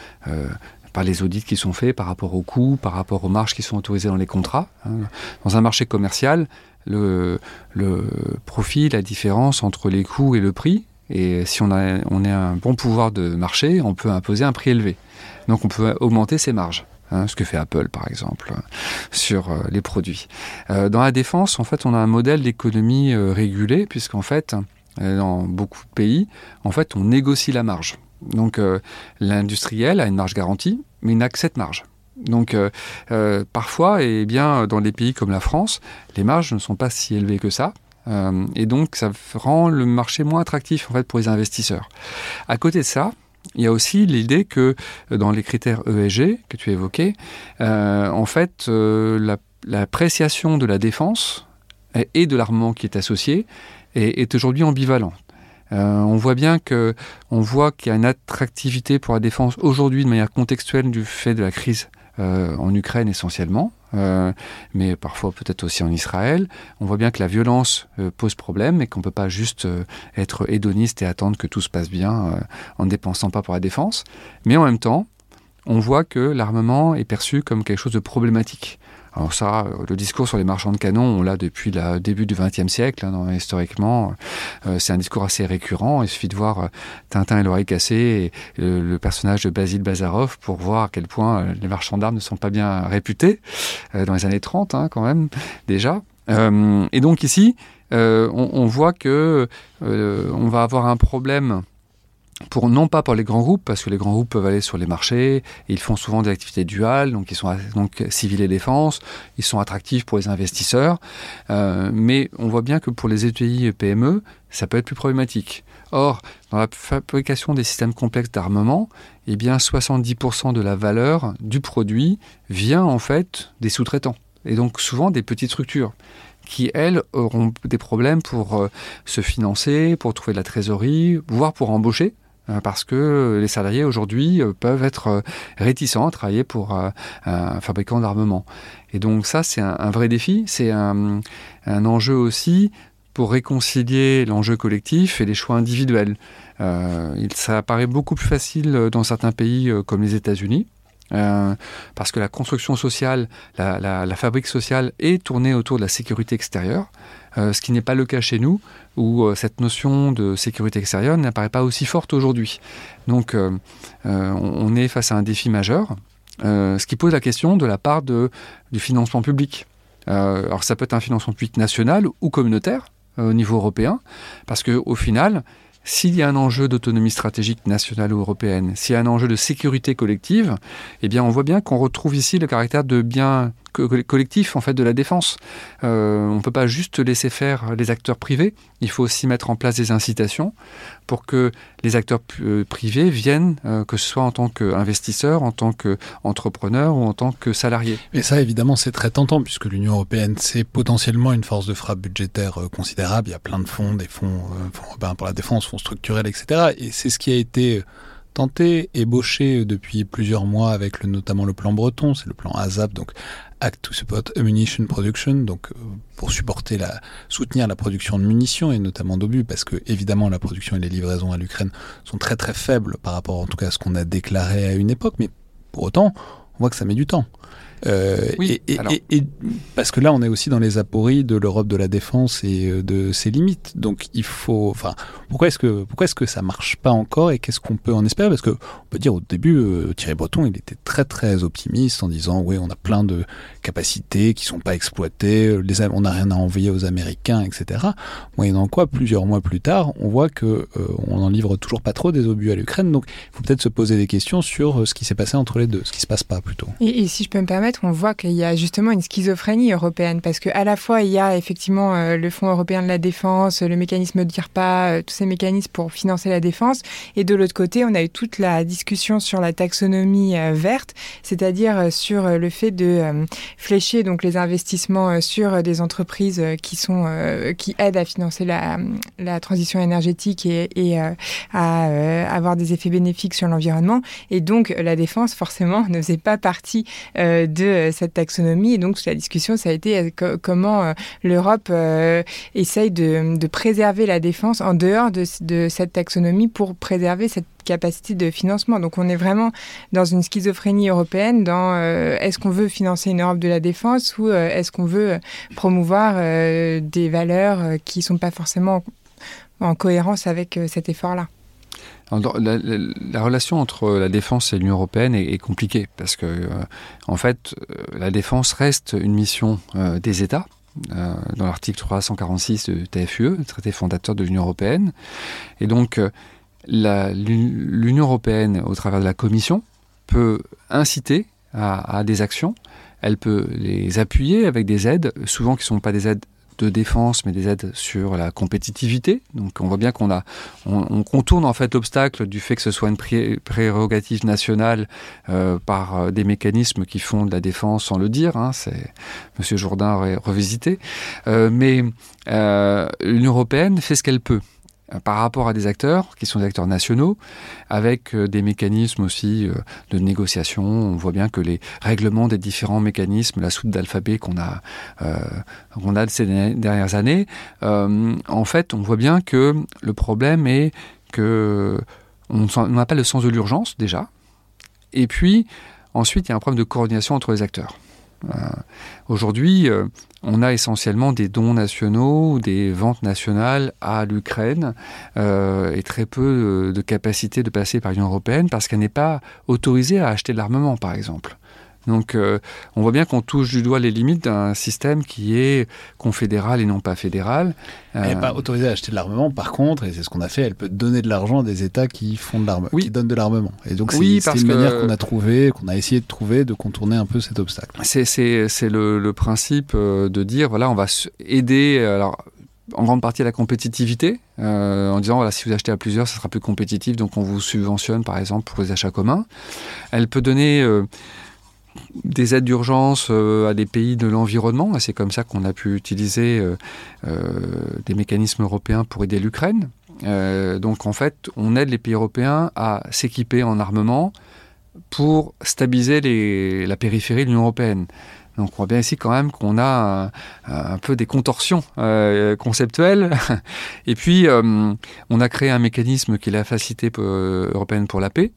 par les audits qui sont faits par rapport aux coûts, par rapport aux marges qui sont autorisées dans les contrats. Hein. Dans un marché commercial, le, le profit, la différence entre les coûts et le prix, et si on a, on a un bon pouvoir de marché, on peut imposer un prix élevé. Donc on peut augmenter ses marges. Hein, ce que fait Apple par exemple sur euh, les produits. Euh, dans la défense, en fait, on a un modèle d'économie euh, régulé puisqu'en fait, dans beaucoup de pays, en fait, on négocie la marge. Donc l'industriel a une marge garantie, mais il n'a que cette marge. Donc parfois, et eh bien, dans des pays comme la France, les marges ne sont pas si élevées que ça. Et donc, ça rend le marché moins attractif en fait pour les investisseurs. À côté de ça, il y a aussi l'idée que dans les critères ESG que tu évoquais, en fait, l'appréciation de la défense et de l'armement qui est associé est, aujourd'hui ambivalent. Euh, on voit bien que, voit qu'il y a une attractivité pour la défense aujourd'hui de manière contextuelle du fait de la crise euh, en Ukraine essentiellement, euh, mais parfois peut-être aussi en Israël. On voit bien que la violence pose problème et qu'on ne peut pas juste être hédoniste et attendre que tout se passe bien en ne dépensant pas pour la défense. Mais en même temps, on voit que l'armement est perçu comme quelque chose de problématique. Alors ça, euh, le discours sur les marchands de canons, on l'a depuis le début du XXe siècle, hein, historiquement. Euh, c'est un discours assez récurrent. Il suffit de voir euh, Tintin et l'oreille cassée et le, personnage de Basile Bazarov pour voir à quel point les marchands d'armes ne sont pas bien réputés dans les années 30 hein, quand même déjà. et donc ici, on, on, voit que on va avoir un problème pour, non pas pour les grands groupes, parce que les grands groupes peuvent aller sur les marchés, et ils font souvent des activités duales, donc ils sont donc civil et défense, ils sont attractifs pour les investisseurs, euh, mais on voit bien que pour les ETI et PME, ça peut être plus problématique. Or, dans la fabrication des systèmes complexes d'armement, eh bien 70% de la valeur du produit vient en fait des sous-traitants, et donc souvent des petites structures qui, elles, auront des problèmes pour euh, se financer, pour trouver de la trésorerie, voire pour embaucher, parce que les salariés aujourd'hui euh, peuvent être euh, réticents à travailler pour un fabricant d'armement. Et donc ça, c'est un, vrai défi, c'est un, enjeu aussi pour réconcilier l'enjeu collectif et les choix individuels. ça paraît beaucoup plus facile dans certains pays comme les États-Unis, parce que la construction sociale, la, fabrique sociale est tournée autour de la sécurité extérieure. Euh, ce qui n'est pas le cas chez nous, où euh, cette notion de sécurité extérieure n'apparaît pas aussi forte aujourd'hui. Donc euh, on est face à un défi majeur, ce qui pose la question de la part du financement public. alors ça peut être un financement public national ou communautaire au niveau européen, parce qu'au final, s'il y a un enjeu d'autonomie stratégique nationale ou européenne, s'il y a un enjeu de sécurité collective, eh bien on voit bien qu'on retrouve ici le caractère de bien collectif en fait de la défense. Euh, on ne peut pas juste laisser faire les acteurs privés. Il faut aussi mettre en place des incitations pour que les acteurs euh, privés viennent, euh, que ce soit en tant qu'investisseurs, en tant qu'entrepreneurs ou en tant que salariés. Et ça, évidemment, c'est très tentant puisque l'Union européenne, c'est potentiellement une force de frappe budgétaire considérable. Il y a plein de fonds, des fonds, fonds pour la défense, fonds structurels, etc. Et c'est ce qui a été tenté, ébauché depuis plusieurs mois avec notamment le plan breton, c'est le plan ASAP, donc Act to Support Ammunition Production, donc euh, pour soutenir la production de munitions et notamment d'obus, parce que évidemment la production et les livraisons à l'Ukraine sont très très faibles par rapport en tout cas à ce qu'on a déclaré à une époque, mais pour autant, on voit que ça met du temps. Euh, oui, et, et, parce que là, on est aussi dans les apories de l'Europe de la défense et euh, de ses limites. Donc, il faut. Enfin, pourquoi est-ce que pourquoi est-ce que ça marche pas encore et qu'est-ce qu'on peut en espérer? Parce que on peut dire au début, euh, Thierry Breton, il était très très optimiste en disant oui, on a plein de capacités qui sont pas exploitées, les, on n'a rien à envoyer aux Américains, etc. Moyennant quoi, plusieurs mois plus tard, on voit que on en livre toujours pas trop des obus à l'Ukraine. Donc, il faut peut-être se poser des questions sur ce qui s'est passé entre les deux, ce qui se passe pas plutôt. Et, et si je peux me permettre on voit qu'il y a justement une schizophrénie européenne, parce qu'à la fois, il y a effectivement euh, le Fonds européen de la défense, le mécanisme DIRPA, euh, tous ces mécanismes pour financer la défense, et de l'autre côté, on a eu toute la discussion sur la taxonomie euh, verte, c'est-à-dire sur le fait de flécher donc les investissements sur des entreprises qui sont qui aident à financer la, la transition énergétique et, et à avoir des effets bénéfiques sur l'environnement. Et donc, la défense, forcément, (laughs) ne faisait pas partie de euh, cette taxonomie. Et donc, la discussion, ça a été euh, comment euh, l'Europe essaye de, préserver la défense en dehors de, cette taxonomie pour préserver cette capacité de financement. Donc on est vraiment dans une schizophrénie européenne est-ce qu'on veut financer une Europe de la défense ou est-ce qu'on veut promouvoir des valeurs qui ne sont pas forcément en cohérence avec cet effort-là. La, relation entre la défense et l'Union européenne est, compliquée parce que, euh, en fait, euh, la défense reste une mission euh, des États. dans l'article 346 du TFUE, traité fondateur de l'Union européenne. Et donc, l'Union européenne, au travers de la Commission, peut inciter à, à, des actions, elle peut les appuyer avec des aides, souvent qui ne sont pas des aides de défense, mais des aides sur la compétitivité. Donc on voit bien qu'on a, on, contourne en fait l'obstacle du fait que ce soit une prérogative nationale euh, par euh, des mécanismes qui font de la défense sans le dire. Hein, c'est Monsieur Jourdain aurait revisité. Euh, mais l'Union européenne fait ce qu'elle peut. Euh, par rapport à des acteurs qui sont des acteurs nationaux, avec euh, des mécanismes aussi euh, de négociation. On voit bien que les règlements des différents mécanismes, la soude d'alphabet qu'on a, a ces dernières années, en fait, on voit bien que le problème est que on n'a pas le sens de l'urgence déjà, et puis ensuite il y a un problème de coordination entre les acteurs. Aujourd'hui, on a essentiellement des dons nationaux, des ventes nationales à l'Ukraine euh, et très peu de capacité de passer par l'Union européenne parce qu'elle n'est pas autorisée à acheter de l'armement, par exemple. Donc euh, on voit bien qu'on touche du doigt les limites d'un système qui est confédéral et non pas fédéral. Elle n'est pas autorisée à acheter de l'armement, par contre, et c'est ce qu'on a fait, elle peut donner de l'argent à des États qui font de l'armement, qui donnent de l'armement. Et donc c'est une manière qu'on a trouvé, qu'on a essayé de trouver, de contourner un peu cet obstacle. C'est le, le, principe euh, de dire, voilà, on va aider... Alors, en grande partie à la compétitivité, euh, en disant voilà, si vous achetez à plusieurs, ça sera plus compétitif, donc on vous subventionne par exemple pour les achats communs. Elle peut donner des aides d'urgence euh, à des pays de l'environnement. C'est comme ça qu'on a pu utiliser euh, euh, des mécanismes européens pour aider l'Ukraine. donc en fait, on aide les pays européens à s'équiper en armement pour stabiliser la périphérie de l'Union européenne. Donc on voit bien ici quand même qu'on a un, peu des contorsions conceptuelles. (laughs) Et puis on a créé un mécanisme qui est la Facilité européenne pour la paix,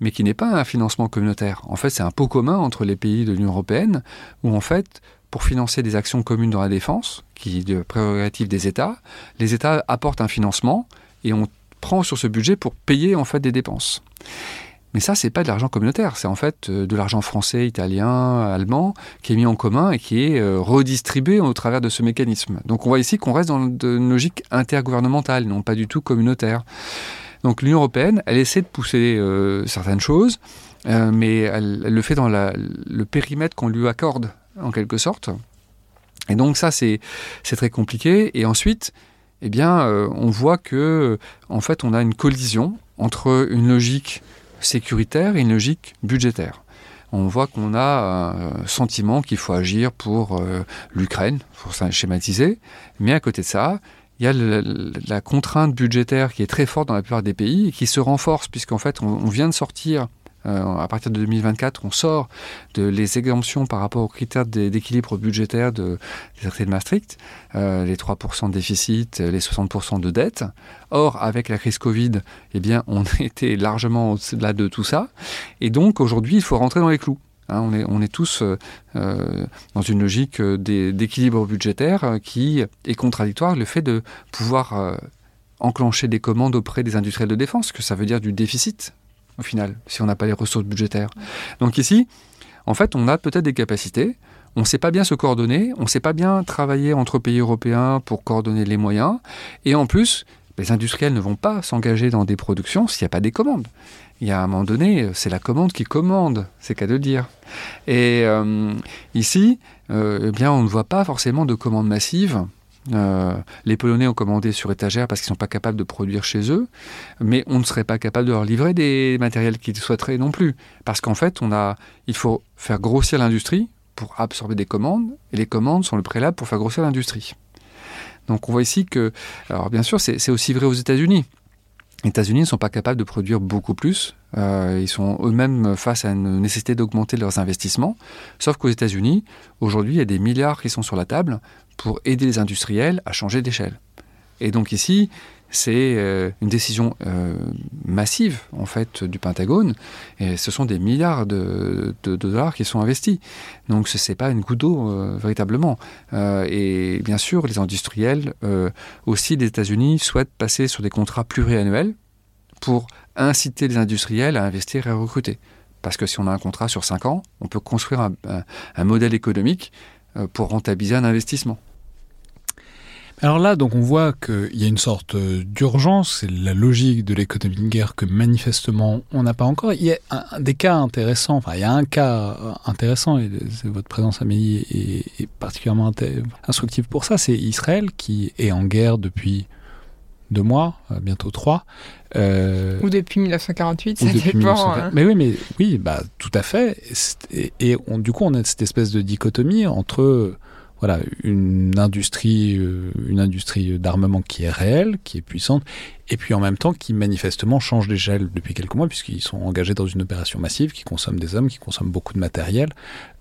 mais qui n'est pas un financement communautaire. En fait, c'est un pot commun entre les pays de l'Union européenne, où en fait, pour financer des actions communes dans la défense, qui est de prérogative des États, les États apportent un financement et on prend sur ce budget pour payer en fait des dépenses. Mais ça, c'est pas de l'argent communautaire, c'est en fait euh, de l'argent français, italien, allemand, qui est mis en commun et qui est euh, redistribué au travers de ce mécanisme. Donc on voit ici qu'on reste dans une logique intergouvernementale, non pas du tout communautaire. Donc l'Union européenne, elle essaie de pousser euh, certaines choses, euh, mais elle, le fait dans le périmètre qu'on lui accorde, en quelque sorte. Et donc ça, c'est très compliqué. Et ensuite, eh bien, euh, on voit que, en fait, on a une collision entre une logique sécuritaire et une logique budgétaire on voit qu'on a un sentiment qu'il faut agir pour l'Ukraine, pour schématiser, mais à côté de ça, il y a la contrainte budgétaire qui est très forte dans la plupart des pays et qui se renforce puisqu'en fait on, vient de sortir euh, à partir de 2024, on sort de les exemptions par rapport aux critères d'équilibre budgétaire de, des traités de Maastricht, euh, les 3% de déficit, les 60% de dette. Or, avec la crise Covid, eh bien, on (laughs) était largement au-delà de tout ça. Et donc, aujourd'hui, il faut rentrer dans les clous. Hein, on, est, tous euh, euh, dans une logique euh, d'équilibre budgétaire qui est contradictoire. Le fait de pouvoir enclencher des commandes auprès des industriels de défense, que ça veut dire du déficit au final, si on n'a pas les ressources budgétaires. Donc ici, en fait, on a peut-être des capacités, on ne sait pas bien se coordonner, on ne sait pas bien travailler entre pays européens pour coordonner les moyens, et en plus, les industriels ne vont pas s'engager dans des productions s'il n'y a pas des commandes il y a un moment donné, c'est la commande qui commande, c'est qu'à de dire. Et euh, ici, euh, eh bien, on ne voit pas forcément de commandes massives. Euh, les Polonais ont commandé sur étagère parce qu'ils ne sont pas capables de produire chez eux, mais on ne serait pas capable de leur livrer des matériels qu'ils souhaiteraient non plus. Parce qu'en fait, il faut faire grossir l'industrie pour absorber des commandes, et les commandes sont le préalable pour faire grossir l'industrie. Donc on voit ici que, alors bien sûr, c'est aussi vrai aux États-Unis. Les États-Unis ne sont pas capables de produire beaucoup plus. Euh, ils sont eux-mêmes face à une nécessité d'augmenter leurs investissements. Sauf qu'aux États-Unis, aujourd'hui, il y a des milliards qui sont sur la table pour aider les industriels à changer d'échelle. Et donc ici, c'est euh, une décision euh, massive en fait du Pentagone et ce sont des milliards de, dollars qui sont investis. Donc ce n'est pas une goutte d'eau euh, véritablement. et bien sûr, les industriels aussi des États-Unis souhaitent passer sur des contrats pluriannuels pour inciter les industriels à investir et à recruter. Parce que si on a un contrat sur 5 ans, on peut construire un modèle économique pour rentabiliser un investissement. Alors là, donc on voit qu'il y a une sorte euh, d'urgence, c'est la logique de l'économie de guerre que manifestement on n'a pas encore. Il y a un, des cas intéressants, enfin il y a un cas euh, intéressant, et votre présence Amélie est, est particulièrement instructive pour ça, c'est Israël qui est en guerre depuis deux mois, euh, bientôt trois. Euh, ou depuis 1948, ça dépend. Hein. Mais oui, mais oui, bah tout à fait. Et, et on, du coup, on a cette espèce de dichotomie entre voilà, une industrie, euh, une industrie d'armement qui est réelle, qui est puissante, et puis en même temps qui manifestement change d'échelle depuis quelques mois, puisqu'ils sont engagés dans une opération massive qui consomme des hommes, qui consomme beaucoup de matériel.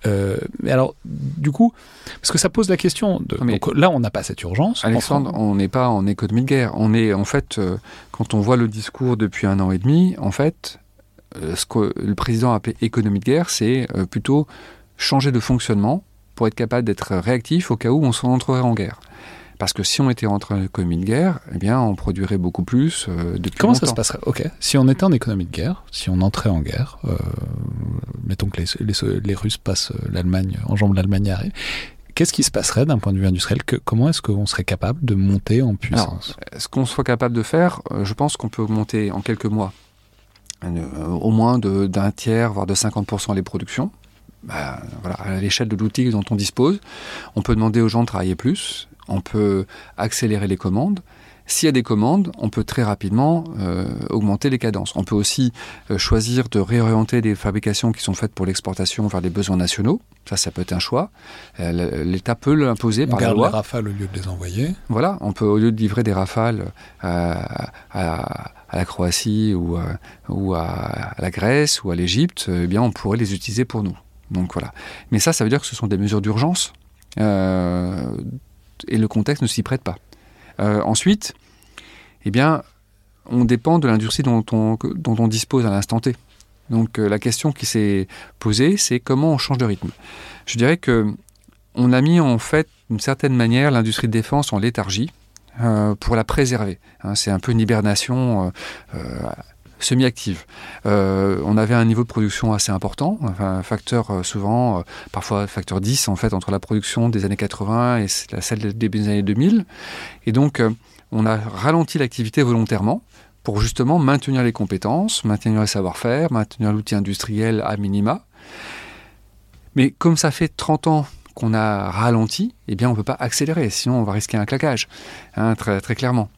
Euh, mais alors, du coup, parce que ça pose la question. De, donc là, on n'a pas cette urgence. Alexandre, on n'est pas en économie de guerre. On est, en fait, euh, quand on voit le discours depuis un an et demi, en fait, ce que le président a appelé économie de guerre, c'est plutôt changer de fonctionnement pour être capable d'être réactif au cas où on s'entrerait en guerre. Parce que si on était rentré en économie de guerre, eh bien, on produirait beaucoup plus euh, depuis Comment ça se passerait? Ok. Si on était en économie de guerre, si on entrait en guerre, euh, mettons que les, les, Russes passent euh, l'Allemagne, en enjambent l'Allemagne arrive, qu'est-ce qui se passerait d'un point de vue industriel? Que, Comment est-ce qu'on serait capable de monter en puissance? Ce qu'on soit capable de faire, je pense qu'on peut augmenter en quelques mois au moins d'un tiers, voire de 50% les productions. Bah, voilà, à l'échelle de l'outil dont on dispose. On peut demander aux gens de travailler plus, on peut accélérer les commandes. S'il y a des commandes, on peut très rapidement euh, augmenter les cadences. On peut aussi euh, choisir de réorienter des fabrications qui sont faites pour l'exportation vers les besoins nationaux. Ça, ça peut être un choix. Euh, L'État peut l'imposer par la loi. les rafales au lieu de les envoyer. Voilà, on peut au lieu de livrer des rafales à, la Croatie ou, ou à, la Grèce ou à l'Égypte, eh bien, on pourrait les utiliser pour nous. Donc voilà. Mais ça, ça veut dire que ce sont des mesures d'urgence euh, et le contexte ne s'y prête pas. Euh, ensuite, eh bien, on dépend de l'industrie dont on, dispose à l'instant T. Donc euh, la question qui s'est posée, c'est comment on change de rythme. Je dirais que on a mis en fait, d'une certaine manière, l'industrie de défense en léthargie pour la préserver. Hein. c'est un peu une hibernation semi-active. Euh, on avait un niveau de production assez important, un facteur euh, souvent, euh, parfois facteur 10 en fait, entre la production des années 80 et celle des années 2000. Et donc, on a ralenti l'activité volontairement pour justement maintenir les compétences, maintenir le savoir-faire, maintenir l'outil industriel à minima. Mais comme ça fait 30 ans qu'on a ralenti, eh bien on ne peut pas accélérer, sinon on va risquer un claquage, hein, très, très clairement.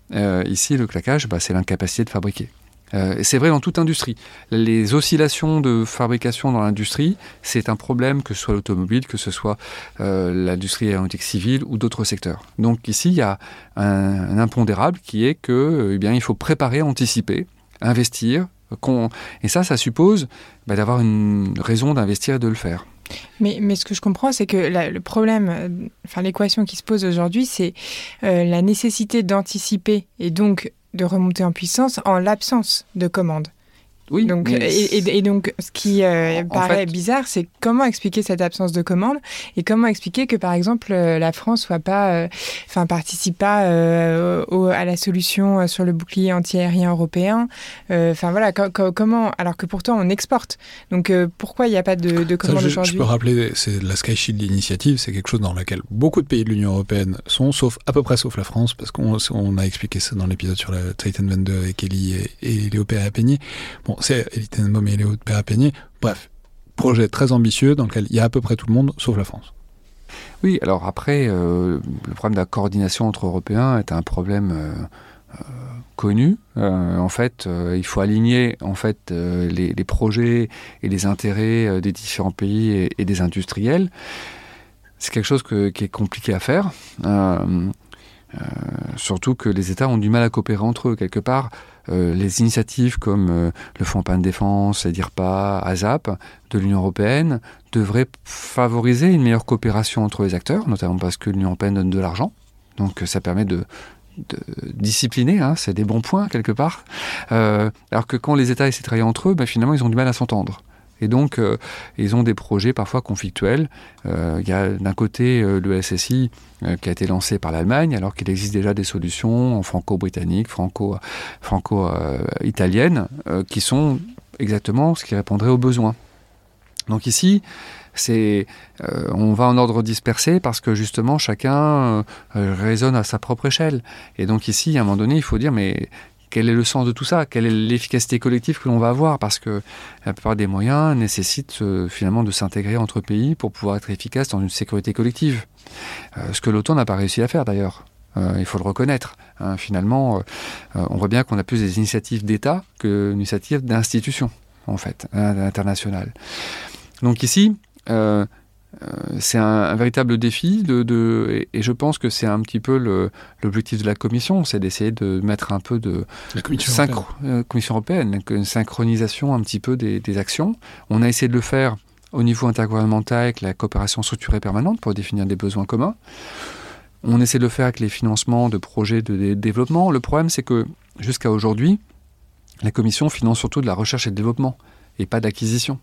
ici, le claquage, bah, c'est l'incapacité de fabriquer. Euh, c'est vrai dans toute industrie. Les oscillations de fabrication dans l'industrie, c'est un problème que ce soit l'automobile, que ce soit euh, l'industrie aéronautique civile ou d'autres secteurs. Donc ici, il y a un, impondérable qui est que, eh bien, il faut préparer, anticiper, investir, et ça, ça suppose bah, d'avoir une raison d'investir et de le faire. Mais, ce que je comprends, c'est que le problème, euh, enfin l'équation qui se pose aujourd'hui, c'est la nécessité d'anticiper et donc de remonter en puissance en l'absence de commandes. Oui. Donc, et, donc, ce qui euh, paraît bizarre, c'est comment expliquer cette absence de commande et comment expliquer que, par exemple, euh, la France soit pas, euh, enfin, participe pas à la solution sur le bouclier antiaérien européen. Enfin voilà, comment Alors que pourtant on exporte. Donc pourquoi il n'y a pas de, de commande aujourd'hui Je peux rappeler, c'est la Sky Shield Initiative, c'est quelque chose dans lequel beaucoup de pays de l'Union européenne sont, sauf à peu près sauf la France, parce qu'on a expliqué ça dans l'épisode sur la Titan 22 avec Ellie et, et Léo Perret-Peigny. Bon, c'est Elite et Léo de Bref, projet très ambitieux dans lequel il y a à peu près tout le monde, sauf la France. Oui, alors après, euh, le problème de la coordination entre Européens est un problème euh, euh, connu. en fait, il faut aligner en fait les, projets et les intérêts des différents pays et, des industriels. C'est quelque chose qui est compliqué à faire. surtout que les États ont du mal à coopérer entre eux. Quelque part, euh, les initiatives comme euh, le Fonds de Défense, DIRPA, ASAP de l'Union européenne devraient favoriser une meilleure coopération entre les acteurs, notamment parce que l'Union européenne donne de l'argent. Donc ça permet de, discipliner, hein, c'est des bons points quelque part. Euh, alors que quand les États essaient de travailler entre eux, ben, finalement ils ont du mal à s'entendre. Et donc, euh, ils ont des projets parfois conflictuels. Euh, il y a d'un côté euh, le SSI qui a été lancé par l'Allemagne, alors qu'il existe déjà des solutions franco-britanniques, franco-italiennes, qui sont exactement ce qui répondrait aux besoins. Donc ici, c'est, on va en ordre dispersé parce que justement chacun raisonne à sa propre échelle. Et donc ici, à un moment donné, il faut dire mais quel est le sens de tout ça? Quelle est l'efficacité collective que l'on va avoir? Parce que la plupart des moyens nécessitent euh, finalement de s'intégrer entre pays pour pouvoir être efficace dans une sécurité collective. ce que l'OTAN n'a pas réussi à faire d'ailleurs. il faut le reconnaître. Hein. finalement, on voit bien qu'on a plus des initiatives d'État que initiatives d'institutions, en fait, internationales. Donc ici, euh, euh, c'est un, véritable défi de, et, je pense que c'est un petit peu l'objectif de la commission, c'est d'essayer de mettre un peu de la commission, européenne. Euh, commission européenne, une synchronisation un petit peu des, actions. On a essayé de le faire au niveau intergouvernemental avec la coopération structurée permanente pour définir des besoins communs. On essaie de le faire avec les financements de projets de développement. Le problème, c'est que jusqu'à aujourd'hui, la Commission finance surtout de la recherche et de développement et pas d'acquisition.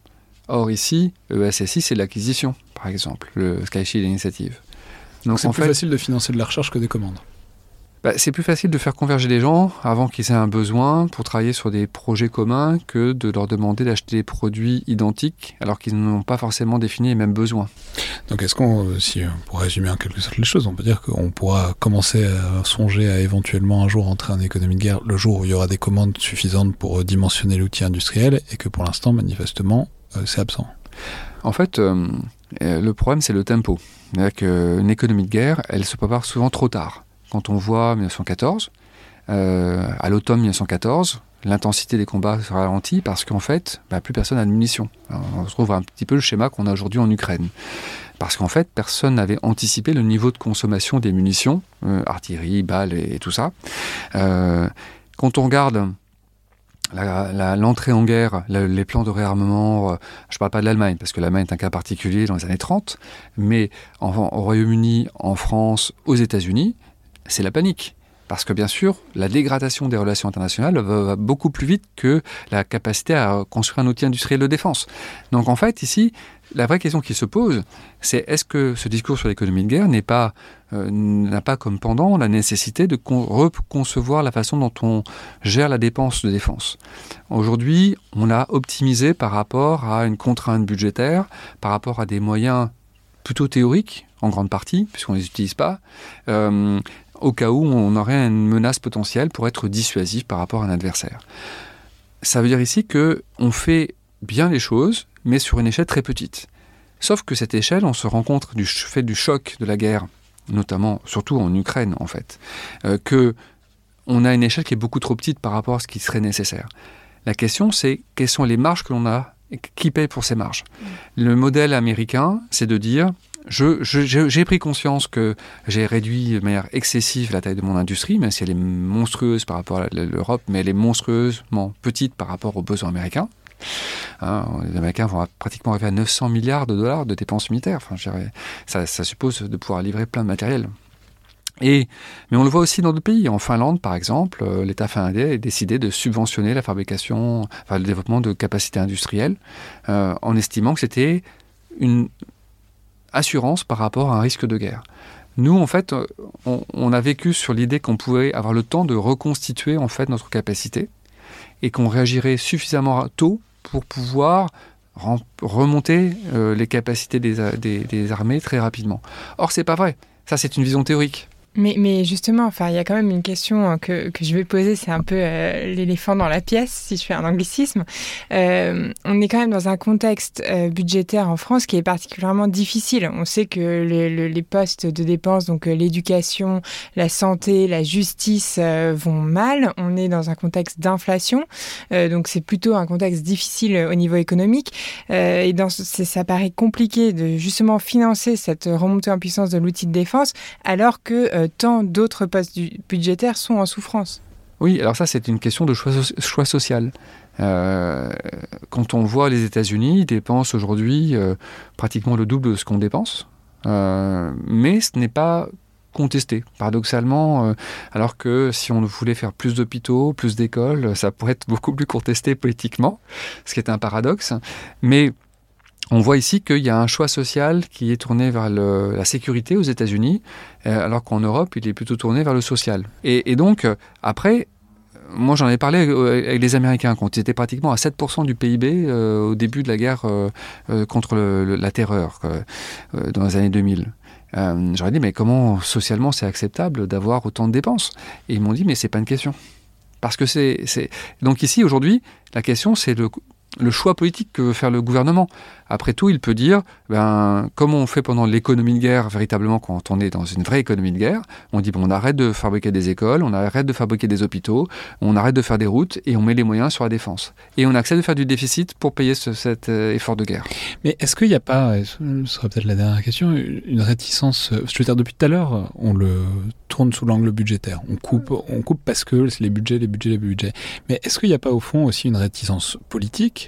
Or ici, le SSI, c'est l'acquisition, par exemple, le Sky Shield Initiative. Donc c'est plus facile de financer de la recherche que des commandes. Bah, c'est plus facile de faire converger les gens avant qu'ils aient un besoin pour travailler sur des projets communs que de leur demander d'acheter des produits identiques alors qu'ils n'ont pas forcément défini les mêmes besoins. Donc est-ce qu'on, euh, si pour résumer en quelque sorte les choses, on peut dire qu'on pourra commencer à songer à éventuellement un jour entrer en économie de guerre le jour où il y aura des commandes suffisantes pour dimensionner l'outil industriel et que pour l'instant manifestement euh, c'est absent. En fait, euh, euh, le problème, c'est le tempo. Une économie de guerre, elle se prépare souvent trop tard. Quand on voit 1914, à l'automne 1914, l'intensité des combats se ralentit parce qu'en fait, bah, plus personne n'a de munitions. on retrouve un petit peu le schéma qu'on a aujourd'hui en Ukraine. Parce qu'en fait, personne n'avait anticipé le niveau de consommation des munitions, artillerie, balles et, tout ça. quand on regarde l'entrée en guerre, les plans de réarmement, euh, je ne parle pas de l'Allemagne, parce que l'Allemagne est un cas particulier dans les années 30, mais au Royaume-Uni, en France, aux États-Unis, c'est la panique. Parce que bien sûr, la dégradation des relations internationales va, beaucoup plus vite que la capacité à construire un outil industriel de défense. Donc en fait, ici, la vraie question qui se pose, c'est est-ce que ce discours sur l'économie de guerre euh, n'a pas comme pendant la nécessité de reconcevoir la façon dont on gère la dépense de défense? Aujourd'hui, on a optimisé par rapport à une contrainte budgétaire, par rapport à des moyens plutôt théoriques en grande partie, puisqu'on ne les utilise pas. Euh, au cas où on aurait une menace potentielle pour être dissuasif par rapport à un adversaire. Ça veut dire ici que on fait bien les choses, mais sur une échelle très petite. Sauf que cette échelle, on se rend compte du fait du choc de la guerre, notamment, surtout en Ukraine en fait, euh, que on a une échelle qui est beaucoup trop petite par rapport à ce qui serait nécessaire. La question, c'est quelles sont les marges que l'on a et qui paye pour ces marges? Le modèle américain, c'est de dire j'ai pris conscience que j'ai réduit de manière excessive la taille de mon industrie, même si elle est monstrueuse par rapport à l'Europe, mais elle est monstrueusement petite par rapport aux besoins américains. Hein, les Américains vont pratiquement arriver à 900 milliards de dollars de dépenses militaires. Enfin, ça, suppose de pouvoir livrer plein de matériel. Et, mais on le voit aussi dans d'autres pays. En Finlande, par exemple, euh, l'État finlandais a décidé de subventionner la fabrication, le développement de capacités industrielles, euh, en estimant que c'était une assurance par rapport à un risque de guerre. Nous, en fait, on, a vécu sur l'idée qu'on pouvait avoir le temps de reconstituer en fait notre capacité et qu'on réagirait suffisamment tôt pour pouvoir remonter euh, les capacités des, des, armées très rapidement. Or, c'est pas vrai. Ça, c'est une vision théorique. Mais, mais, justement, enfin, il y a quand même une question hein, que, que je vais poser, c'est un peu euh, l'éléphant dans la pièce, si je fais un anglicisme. Euh, on est quand même dans un contexte euh, budgétaire en France qui est particulièrement difficile. On sait que les, les postes de dépenses, donc l'éducation, la santé, la justice vont mal. On est dans un contexte d'inflation, donc c'est plutôt un contexte difficile au niveau économique. et dans, ça paraît compliqué de justement financer cette remontée en puissance de l'outil de défense, alors que tant d'autres postes budgétaires sont en souffrance. Oui, alors ça c'est une question de choix, social. Euh, quand on voit les États-Unis, dépensent aujourd'hui euh, pratiquement le double de ce qu'on dépense, euh, mais ce n'est pas contesté, paradoxalement, alors que si on voulait faire plus d'hôpitaux, plus d'écoles, ça pourrait être beaucoup plus contesté politiquement, ce qui est un paradoxe. Mais on voit ici qu'il y a un choix social qui est tourné vers la sécurité aux États-Unis, euh, alors qu'en Europe, il est plutôt tourné vers le social. Et, donc, euh, après, moi, j'en avais parlé avec les Américains, quand ils étaient pratiquement à 7% du PIB au début de la guerre contre la terreur, dans les années 2000. J'aurais dit, mais comment socialement c'est acceptable d'avoir autant de dépenses? Et ils m'ont dit, mais c'est pas une question. Parce que c'est. Donc ici, aujourd'hui, la question, c'est le, le choix politique que veut faire le gouvernement. Après tout, il peut dire, ben, comme on fait pendant l'économie de guerre, véritablement quand on est dans une vraie économie de guerre, on dit, bon, on arrête de fabriquer des écoles, on arrête de fabriquer des hôpitaux, on arrête de faire des routes et on met les moyens sur la défense. Et on accepte de faire du déficit pour payer cet euh, effort de guerre. Mais est-ce qu'il n'y a pas, ce sera peut-être la dernière question, une réticence, euh, je veux dire, depuis tout à l'heure, on le tourne sous l'angle budgétaire. On coupe, on coupe parce que c'est les budgets, les budgets, les budgets. Mais est-ce qu'il n'y a pas au fond aussi une réticence politique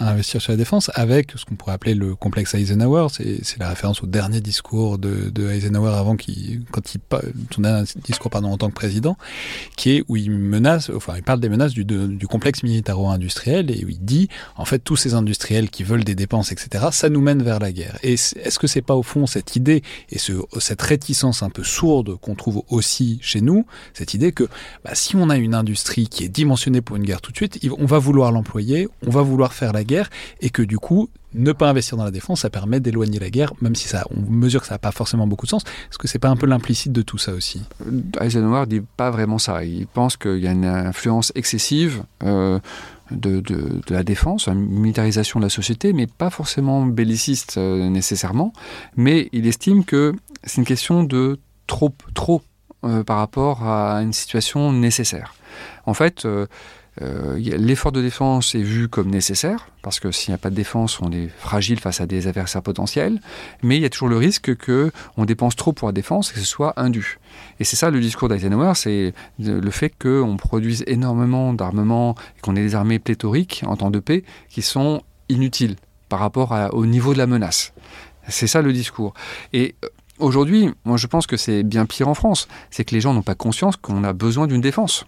à investir sur la défense avec ce qu'on pourrait appeler le complexe Eisenhower. C'est la référence au dernier discours de, Eisenhower avant qui, quand il son dernier discours pardon en tant que président, qui est où il menace, enfin il parle des menaces du, du complexe militaro-industriel et où il dit en fait tous ces industriels qui veulent des dépenses etc. Ça nous mène vers la guerre. Et est-ce que c'est pas au fond cette idée et ce, cette réticence un peu sourde qu'on trouve aussi chez nous, cette idée que bah, si on a une industrie qui est dimensionnée pour une guerre tout de suite, on va vouloir l'employer, on va vouloir faire la guerre et que du coup ne pas investir dans la défense, ça permet d'éloigner la guerre, même si ça, on mesure que ça n'a pas forcément beaucoup de sens. Est-ce que c'est pas un peu l'implicite de tout ça aussi? Euh, Eisenhower dit pas vraiment ça. Il pense qu'il y a une influence excessive euh, de, la défense, une militarisation de la société, mais pas forcément belliciste euh, nécessairement. Mais il estime que c'est une question de trop, trop par rapport à une situation nécessaire. En fait, euh, l'effort de défense est vu comme nécessaire, parce que s'il n'y a pas de défense, on est fragile face à des adversaires potentiels, mais il y a toujours le risque qu'on dépense trop pour la défense et que ce soit indu. Et c'est ça le discours d'Eisenhower, c'est le fait qu'on produise énormément d'armements et qu'on ait des armées pléthoriques en temps de paix qui sont inutiles par rapport au niveau de la menace. C'est ça le discours. Et euh, Aujourd'hui, moi je pense que c'est bien pire en France, c'est que les gens n'ont pas conscience qu'on a besoin d'une défense.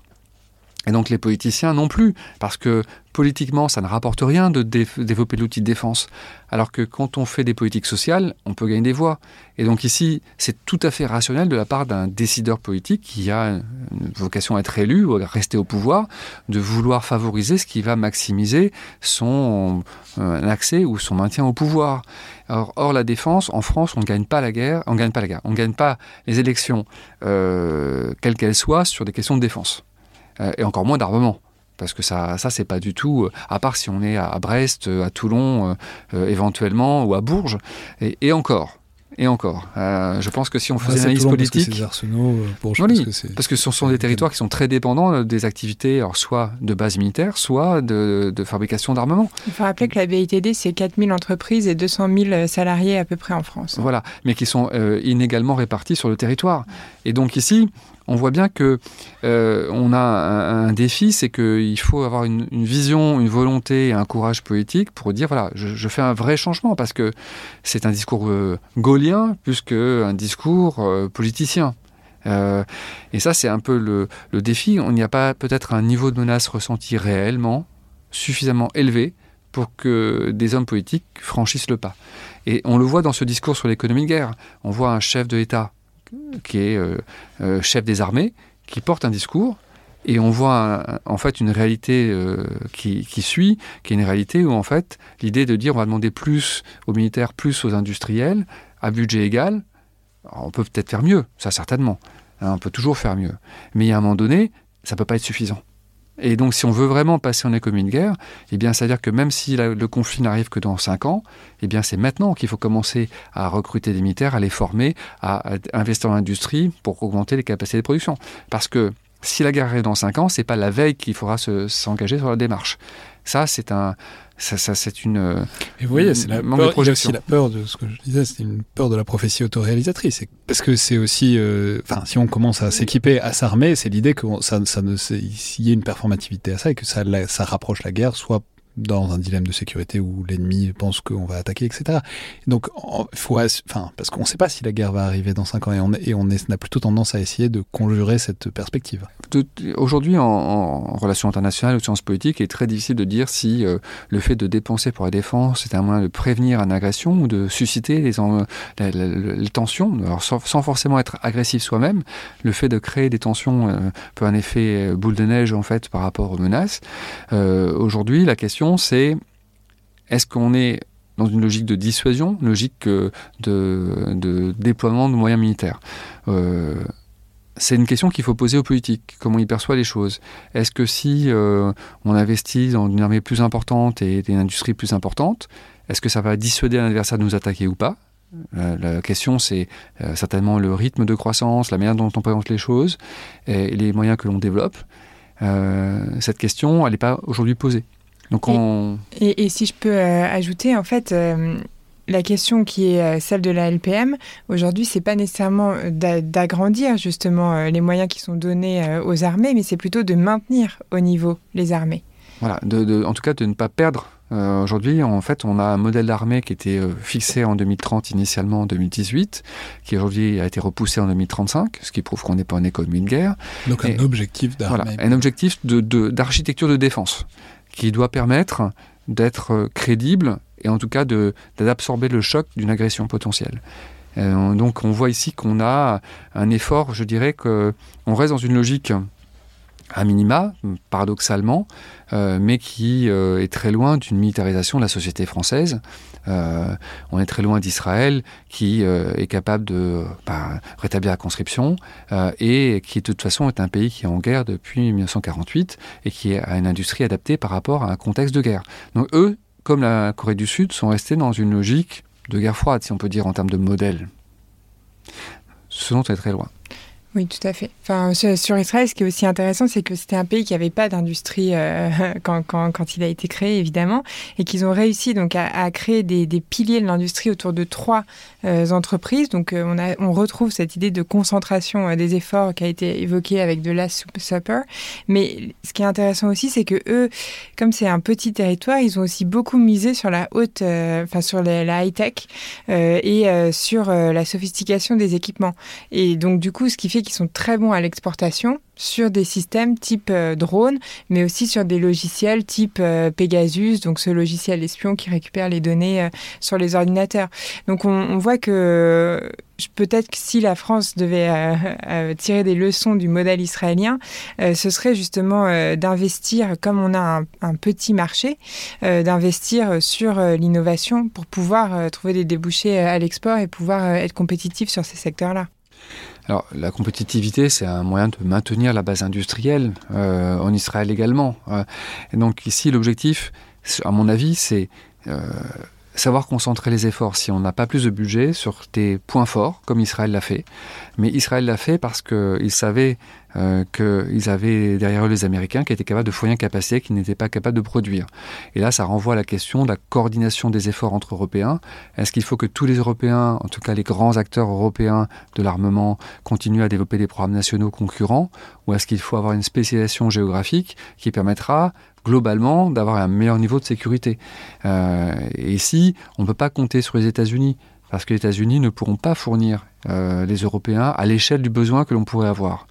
Et donc les politiciens non plus, parce que politiquement, ça ne rapporte rien de développer l'outil de défense. Alors que quand on fait des politiques sociales, on peut gagner des voix. Et donc ici, c'est tout à fait rationnel de la part d'un décideur politique qui a une vocation à être élu ou à rester au pouvoir, de vouloir favoriser ce qui va maximiser son euh, accès ou son maintien au pouvoir. Or, la défense, en France, on ne gagne pas la guerre, on ne gagne pas la guerre, on ne gagne pas les élections, euh, quelles qu'elles soient, sur des questions de défense. Euh, et encore moins d'armement parce que ça, ça c'est pas du tout, euh, à part si on est à Brest, euh, à Toulon, éventuellement, ou à Bourges, et, encore. Et encore. je pense que si on faisait une analyse politique. Parce que arsenaux, parce, que parce que ce sont des territoires qui sont très dépendants des activités, alors soit de base militaire, soit de, fabrication d'armement. Il faut rappeler que la BITD, c'est 4000 entreprises et 200 000 salariés à peu près en France. Voilà, mais qui sont inégalement répartis sur le territoire. Et donc ici, on voit bien que euh, on a un, défi, c'est qu'il faut avoir une, vision, une volonté, et un courage politique pour dire voilà, je, fais un vrai changement parce que c'est un discours euh, gaulien plus qu'un discours euh, politicien. et ça, c'est un peu le, le défi. On n'y a pas peut-être un niveau de menace ressenti réellement suffisamment élevé pour que des hommes politiques franchissent le pas. Et on le voit dans ce discours sur l'économie de guerre. On voit un chef de l'État qui est euh, euh, chef des armées, qui porte un discours. Et on voit en fait une réalité euh, qui, suit, qui est une réalité où en fait l'idée de dire on va demander plus aux militaires, plus aux industriels, à budget égal, on peut peut-être faire mieux, ça certainement. Hein, on peut toujours faire mieux. Mais a un moment donné, ça ne peut pas être suffisant. Et donc, si on veut vraiment passer en économie de guerre, eh bien, c'est-à-dire que même si le conflit n'arrive que dans 5 ans, eh bien, c'est maintenant qu'il faut commencer à recruter des militaires, à les former, à, investir dans l'industrie pour augmenter les capacités de production. Parce que si la guerre arrive dans 5 ans, c'est pas la veille qu'il faudra s'engager sur la démarche. Ça, c'est un, ça, c'est une. Euh, vous voyez, c'est la peur, il y a aussi la peur de ce que je disais, c'est une peur de la prophétie autoréalisatrice. Parce que c'est aussi, euh, enfin, si on commence à s'équiper, à s'armer, c'est l'idée que ça, ça ne, s'il y ait une performativité à ça et que ça, ça rapproche la guerre, soit dans un dilemme de sécurité où l'ennemi pense qu'on va attaquer, etc. Donc, faut, enfin, parce qu'on ne sait pas si la guerre va arriver dans 5 ans et on, et a plutôt tendance à essayer de conjurer cette perspective. Aujourd'hui, en, en, relations internationales ou sciences politiques, il est très difficile de dire si euh, le fait de dépenser pour la défense est un moyen de prévenir une agression ou de susciter les, tensions, sans, forcément être agressif soi-même. Le fait de créer des tensions euh, peut un effet euh, boule de neige en fait par rapport aux menaces. Aujourd'hui, la question c'est est-ce qu'on est dans une logique de dissuasion, une logique euh, de, déploiement de moyens militaires? Euh, c'est une question qu'il faut poser aux politiques, comment ils perçoivent les choses. Est-ce que si euh, on investit dans une armée plus importante et une industrie plus importante, est-ce que ça va dissuader l'adversaire de nous attaquer ou pas? La question, c'est certainement le rythme de croissance, la manière dont on présente les choses et les moyens que l'on développe. cette question, elle n'est pas aujourd'hui posée. Et, si je peux euh, ajouter, en fait, euh, la question qui est euh, celle de la LPM, aujourd'hui, c'est pas nécessairement d'agrandir justement les moyens qui sont donnés aux armées, mais c'est plutôt de maintenir au niveau les armées. Voilà, de, en tout cas de ne pas perdre. aujourd'hui, en fait, on a un modèle d'armée qui était fixé en 2030, initialement en 2018, qui aujourd'hui a été repoussé en 2035, ce qui prouve qu'on n'est pas en économie de guerre. Donc un objectif d'armée. Voilà, un objectif d'architecture de, de défense qui doit permettre d'être crédible et en tout cas d'absorber le choc d'une agression potentielle. Euh, donc on voit ici qu'on a un effort, je dirais qu'on reste dans une logique à minima, paradoxalement, euh, mais qui euh, est très loin d'une militarisation de la société française. Euh, on est très loin d'Israël, qui est capable de bah, rétablir la conscription, et qui de toute façon est un pays qui est en guerre depuis 1948, et qui a une industrie adaptée par rapport à un contexte de guerre. Donc eux, comme la Corée du Sud, sont restés dans une logique de guerre froide, si on peut dire, en termes de modèle. Ce dont on est très loin. Oui, tout à fait. Enfin, sur Israël, ce qui est aussi intéressant, c'est que c'était un pays qui n'avait pas d'industrie euh, (laughs) quand, quand, il a été créé, évidemment, et qu'ils ont réussi donc à, créer des, des, piliers de l'industrie autour de trois euh, entreprises. Donc, euh, on, a, on retrouve cette idée de concentration des efforts qui a été évoquée avec de Last Supper. Mais ce qui est intéressant aussi, c'est que eux, comme c'est un petit territoire, ils ont aussi beaucoup misé sur la haute, enfin sur la high tech et sur la sophistication des équipements. Et donc, du coup, ce qui fait qui sont très bons à l'exportation sur des systèmes type euh, drone, mais aussi sur des logiciels type euh, Pegasus, donc ce logiciel espion qui récupère les données euh, sur les ordinateurs. Donc on, voit que peut-être que si la France devait (laughs) tirer des leçons du modèle israélien, ce serait justement d'investir, comme on a un, petit marché, d'investir sur l'innovation pour pouvoir trouver des débouchés à l'export et pouvoir être compétitif sur ces secteurs-là. Alors, la compétitivité, c'est un moyen de maintenir la base industrielle euh, en Israël également. Euh, et donc ici, l'objectif, à mon avis, c'est euh, savoir concentrer les efforts si on n'a pas plus de budget sur des points forts, comme Israël l'a fait. Mais Israël l'a fait parce qu'il savait euh, qu'ils avaient derrière eux les Américains qui étaient capables de fournir une capacité qu'ils n'étaient pas capables de produire. Et là, ça renvoie à la question de la coordination des efforts entre Européens. Est-ce qu'il faut que tous les Européens, en tout cas les grands acteurs européens de l'armement, continuent à développer des programmes nationaux concurrents? Ou est-ce qu'il faut avoir une spécialisation géographique qui permettra globalement d'avoir un meilleur niveau de sécurité? Euh, et ici, on ne peut pas compter sur les États-Unis, parce que les États-Unis ne pourront pas fournir euh, les Européens à l'échelle du besoin que l'on pourrait avoir.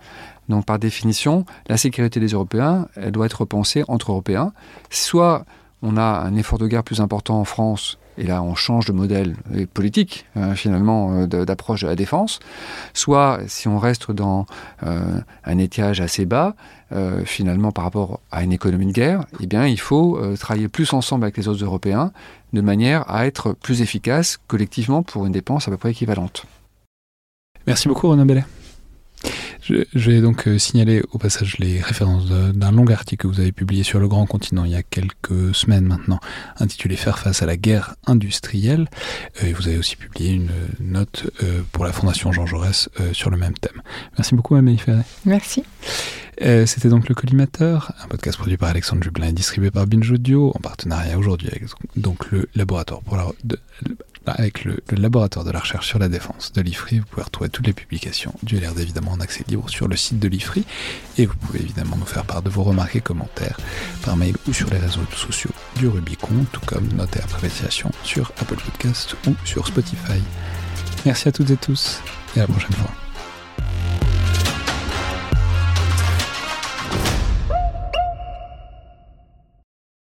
Donc par définition, la sécurité des Européens, elle doit être repensée entre Européens. Soit on a un effort de guerre plus important en France et là on change de modèle politique euh, finalement euh, d'approche de la défense, soit si on reste dans euh, un étiage assez bas, finalement par rapport à une économie de guerre, eh bien il faut travailler plus ensemble avec les autres Européens de manière à être plus efficace collectivement pour une dépense à peu près équivalente. Merci beaucoup Renaud Bellet. Je, vais donc euh, signaler au passage les références d'un long article que vous avez publié sur le Grand Continent il y a quelques semaines maintenant, intitulé Faire face à la guerre industrielle. Euh, et vous avez aussi publié une note euh, pour la Fondation Jean Jaurès sur le même thème. Merci beaucoup, Amélie Ferret. Merci. C'était donc le Collimateur, un podcast produit par Alexandre Jublin et distribué par Binge Audio en partenariat aujourd'hui avec donc le laboratoire pour la, avec le, laboratoire de la recherche sur la défense de l'IFRI, vous pouvez retrouver toutes les publications du LRD évidemment en accès libre sur le site de l'IFRI et vous pouvez évidemment nous faire part de vos remarques et commentaires par mail ou sur les réseaux sociaux du Rubicon, tout comme notes et appréciations sur Apple Podcast ou sur Spotify. Merci à toutes et tous et à la prochaine fois.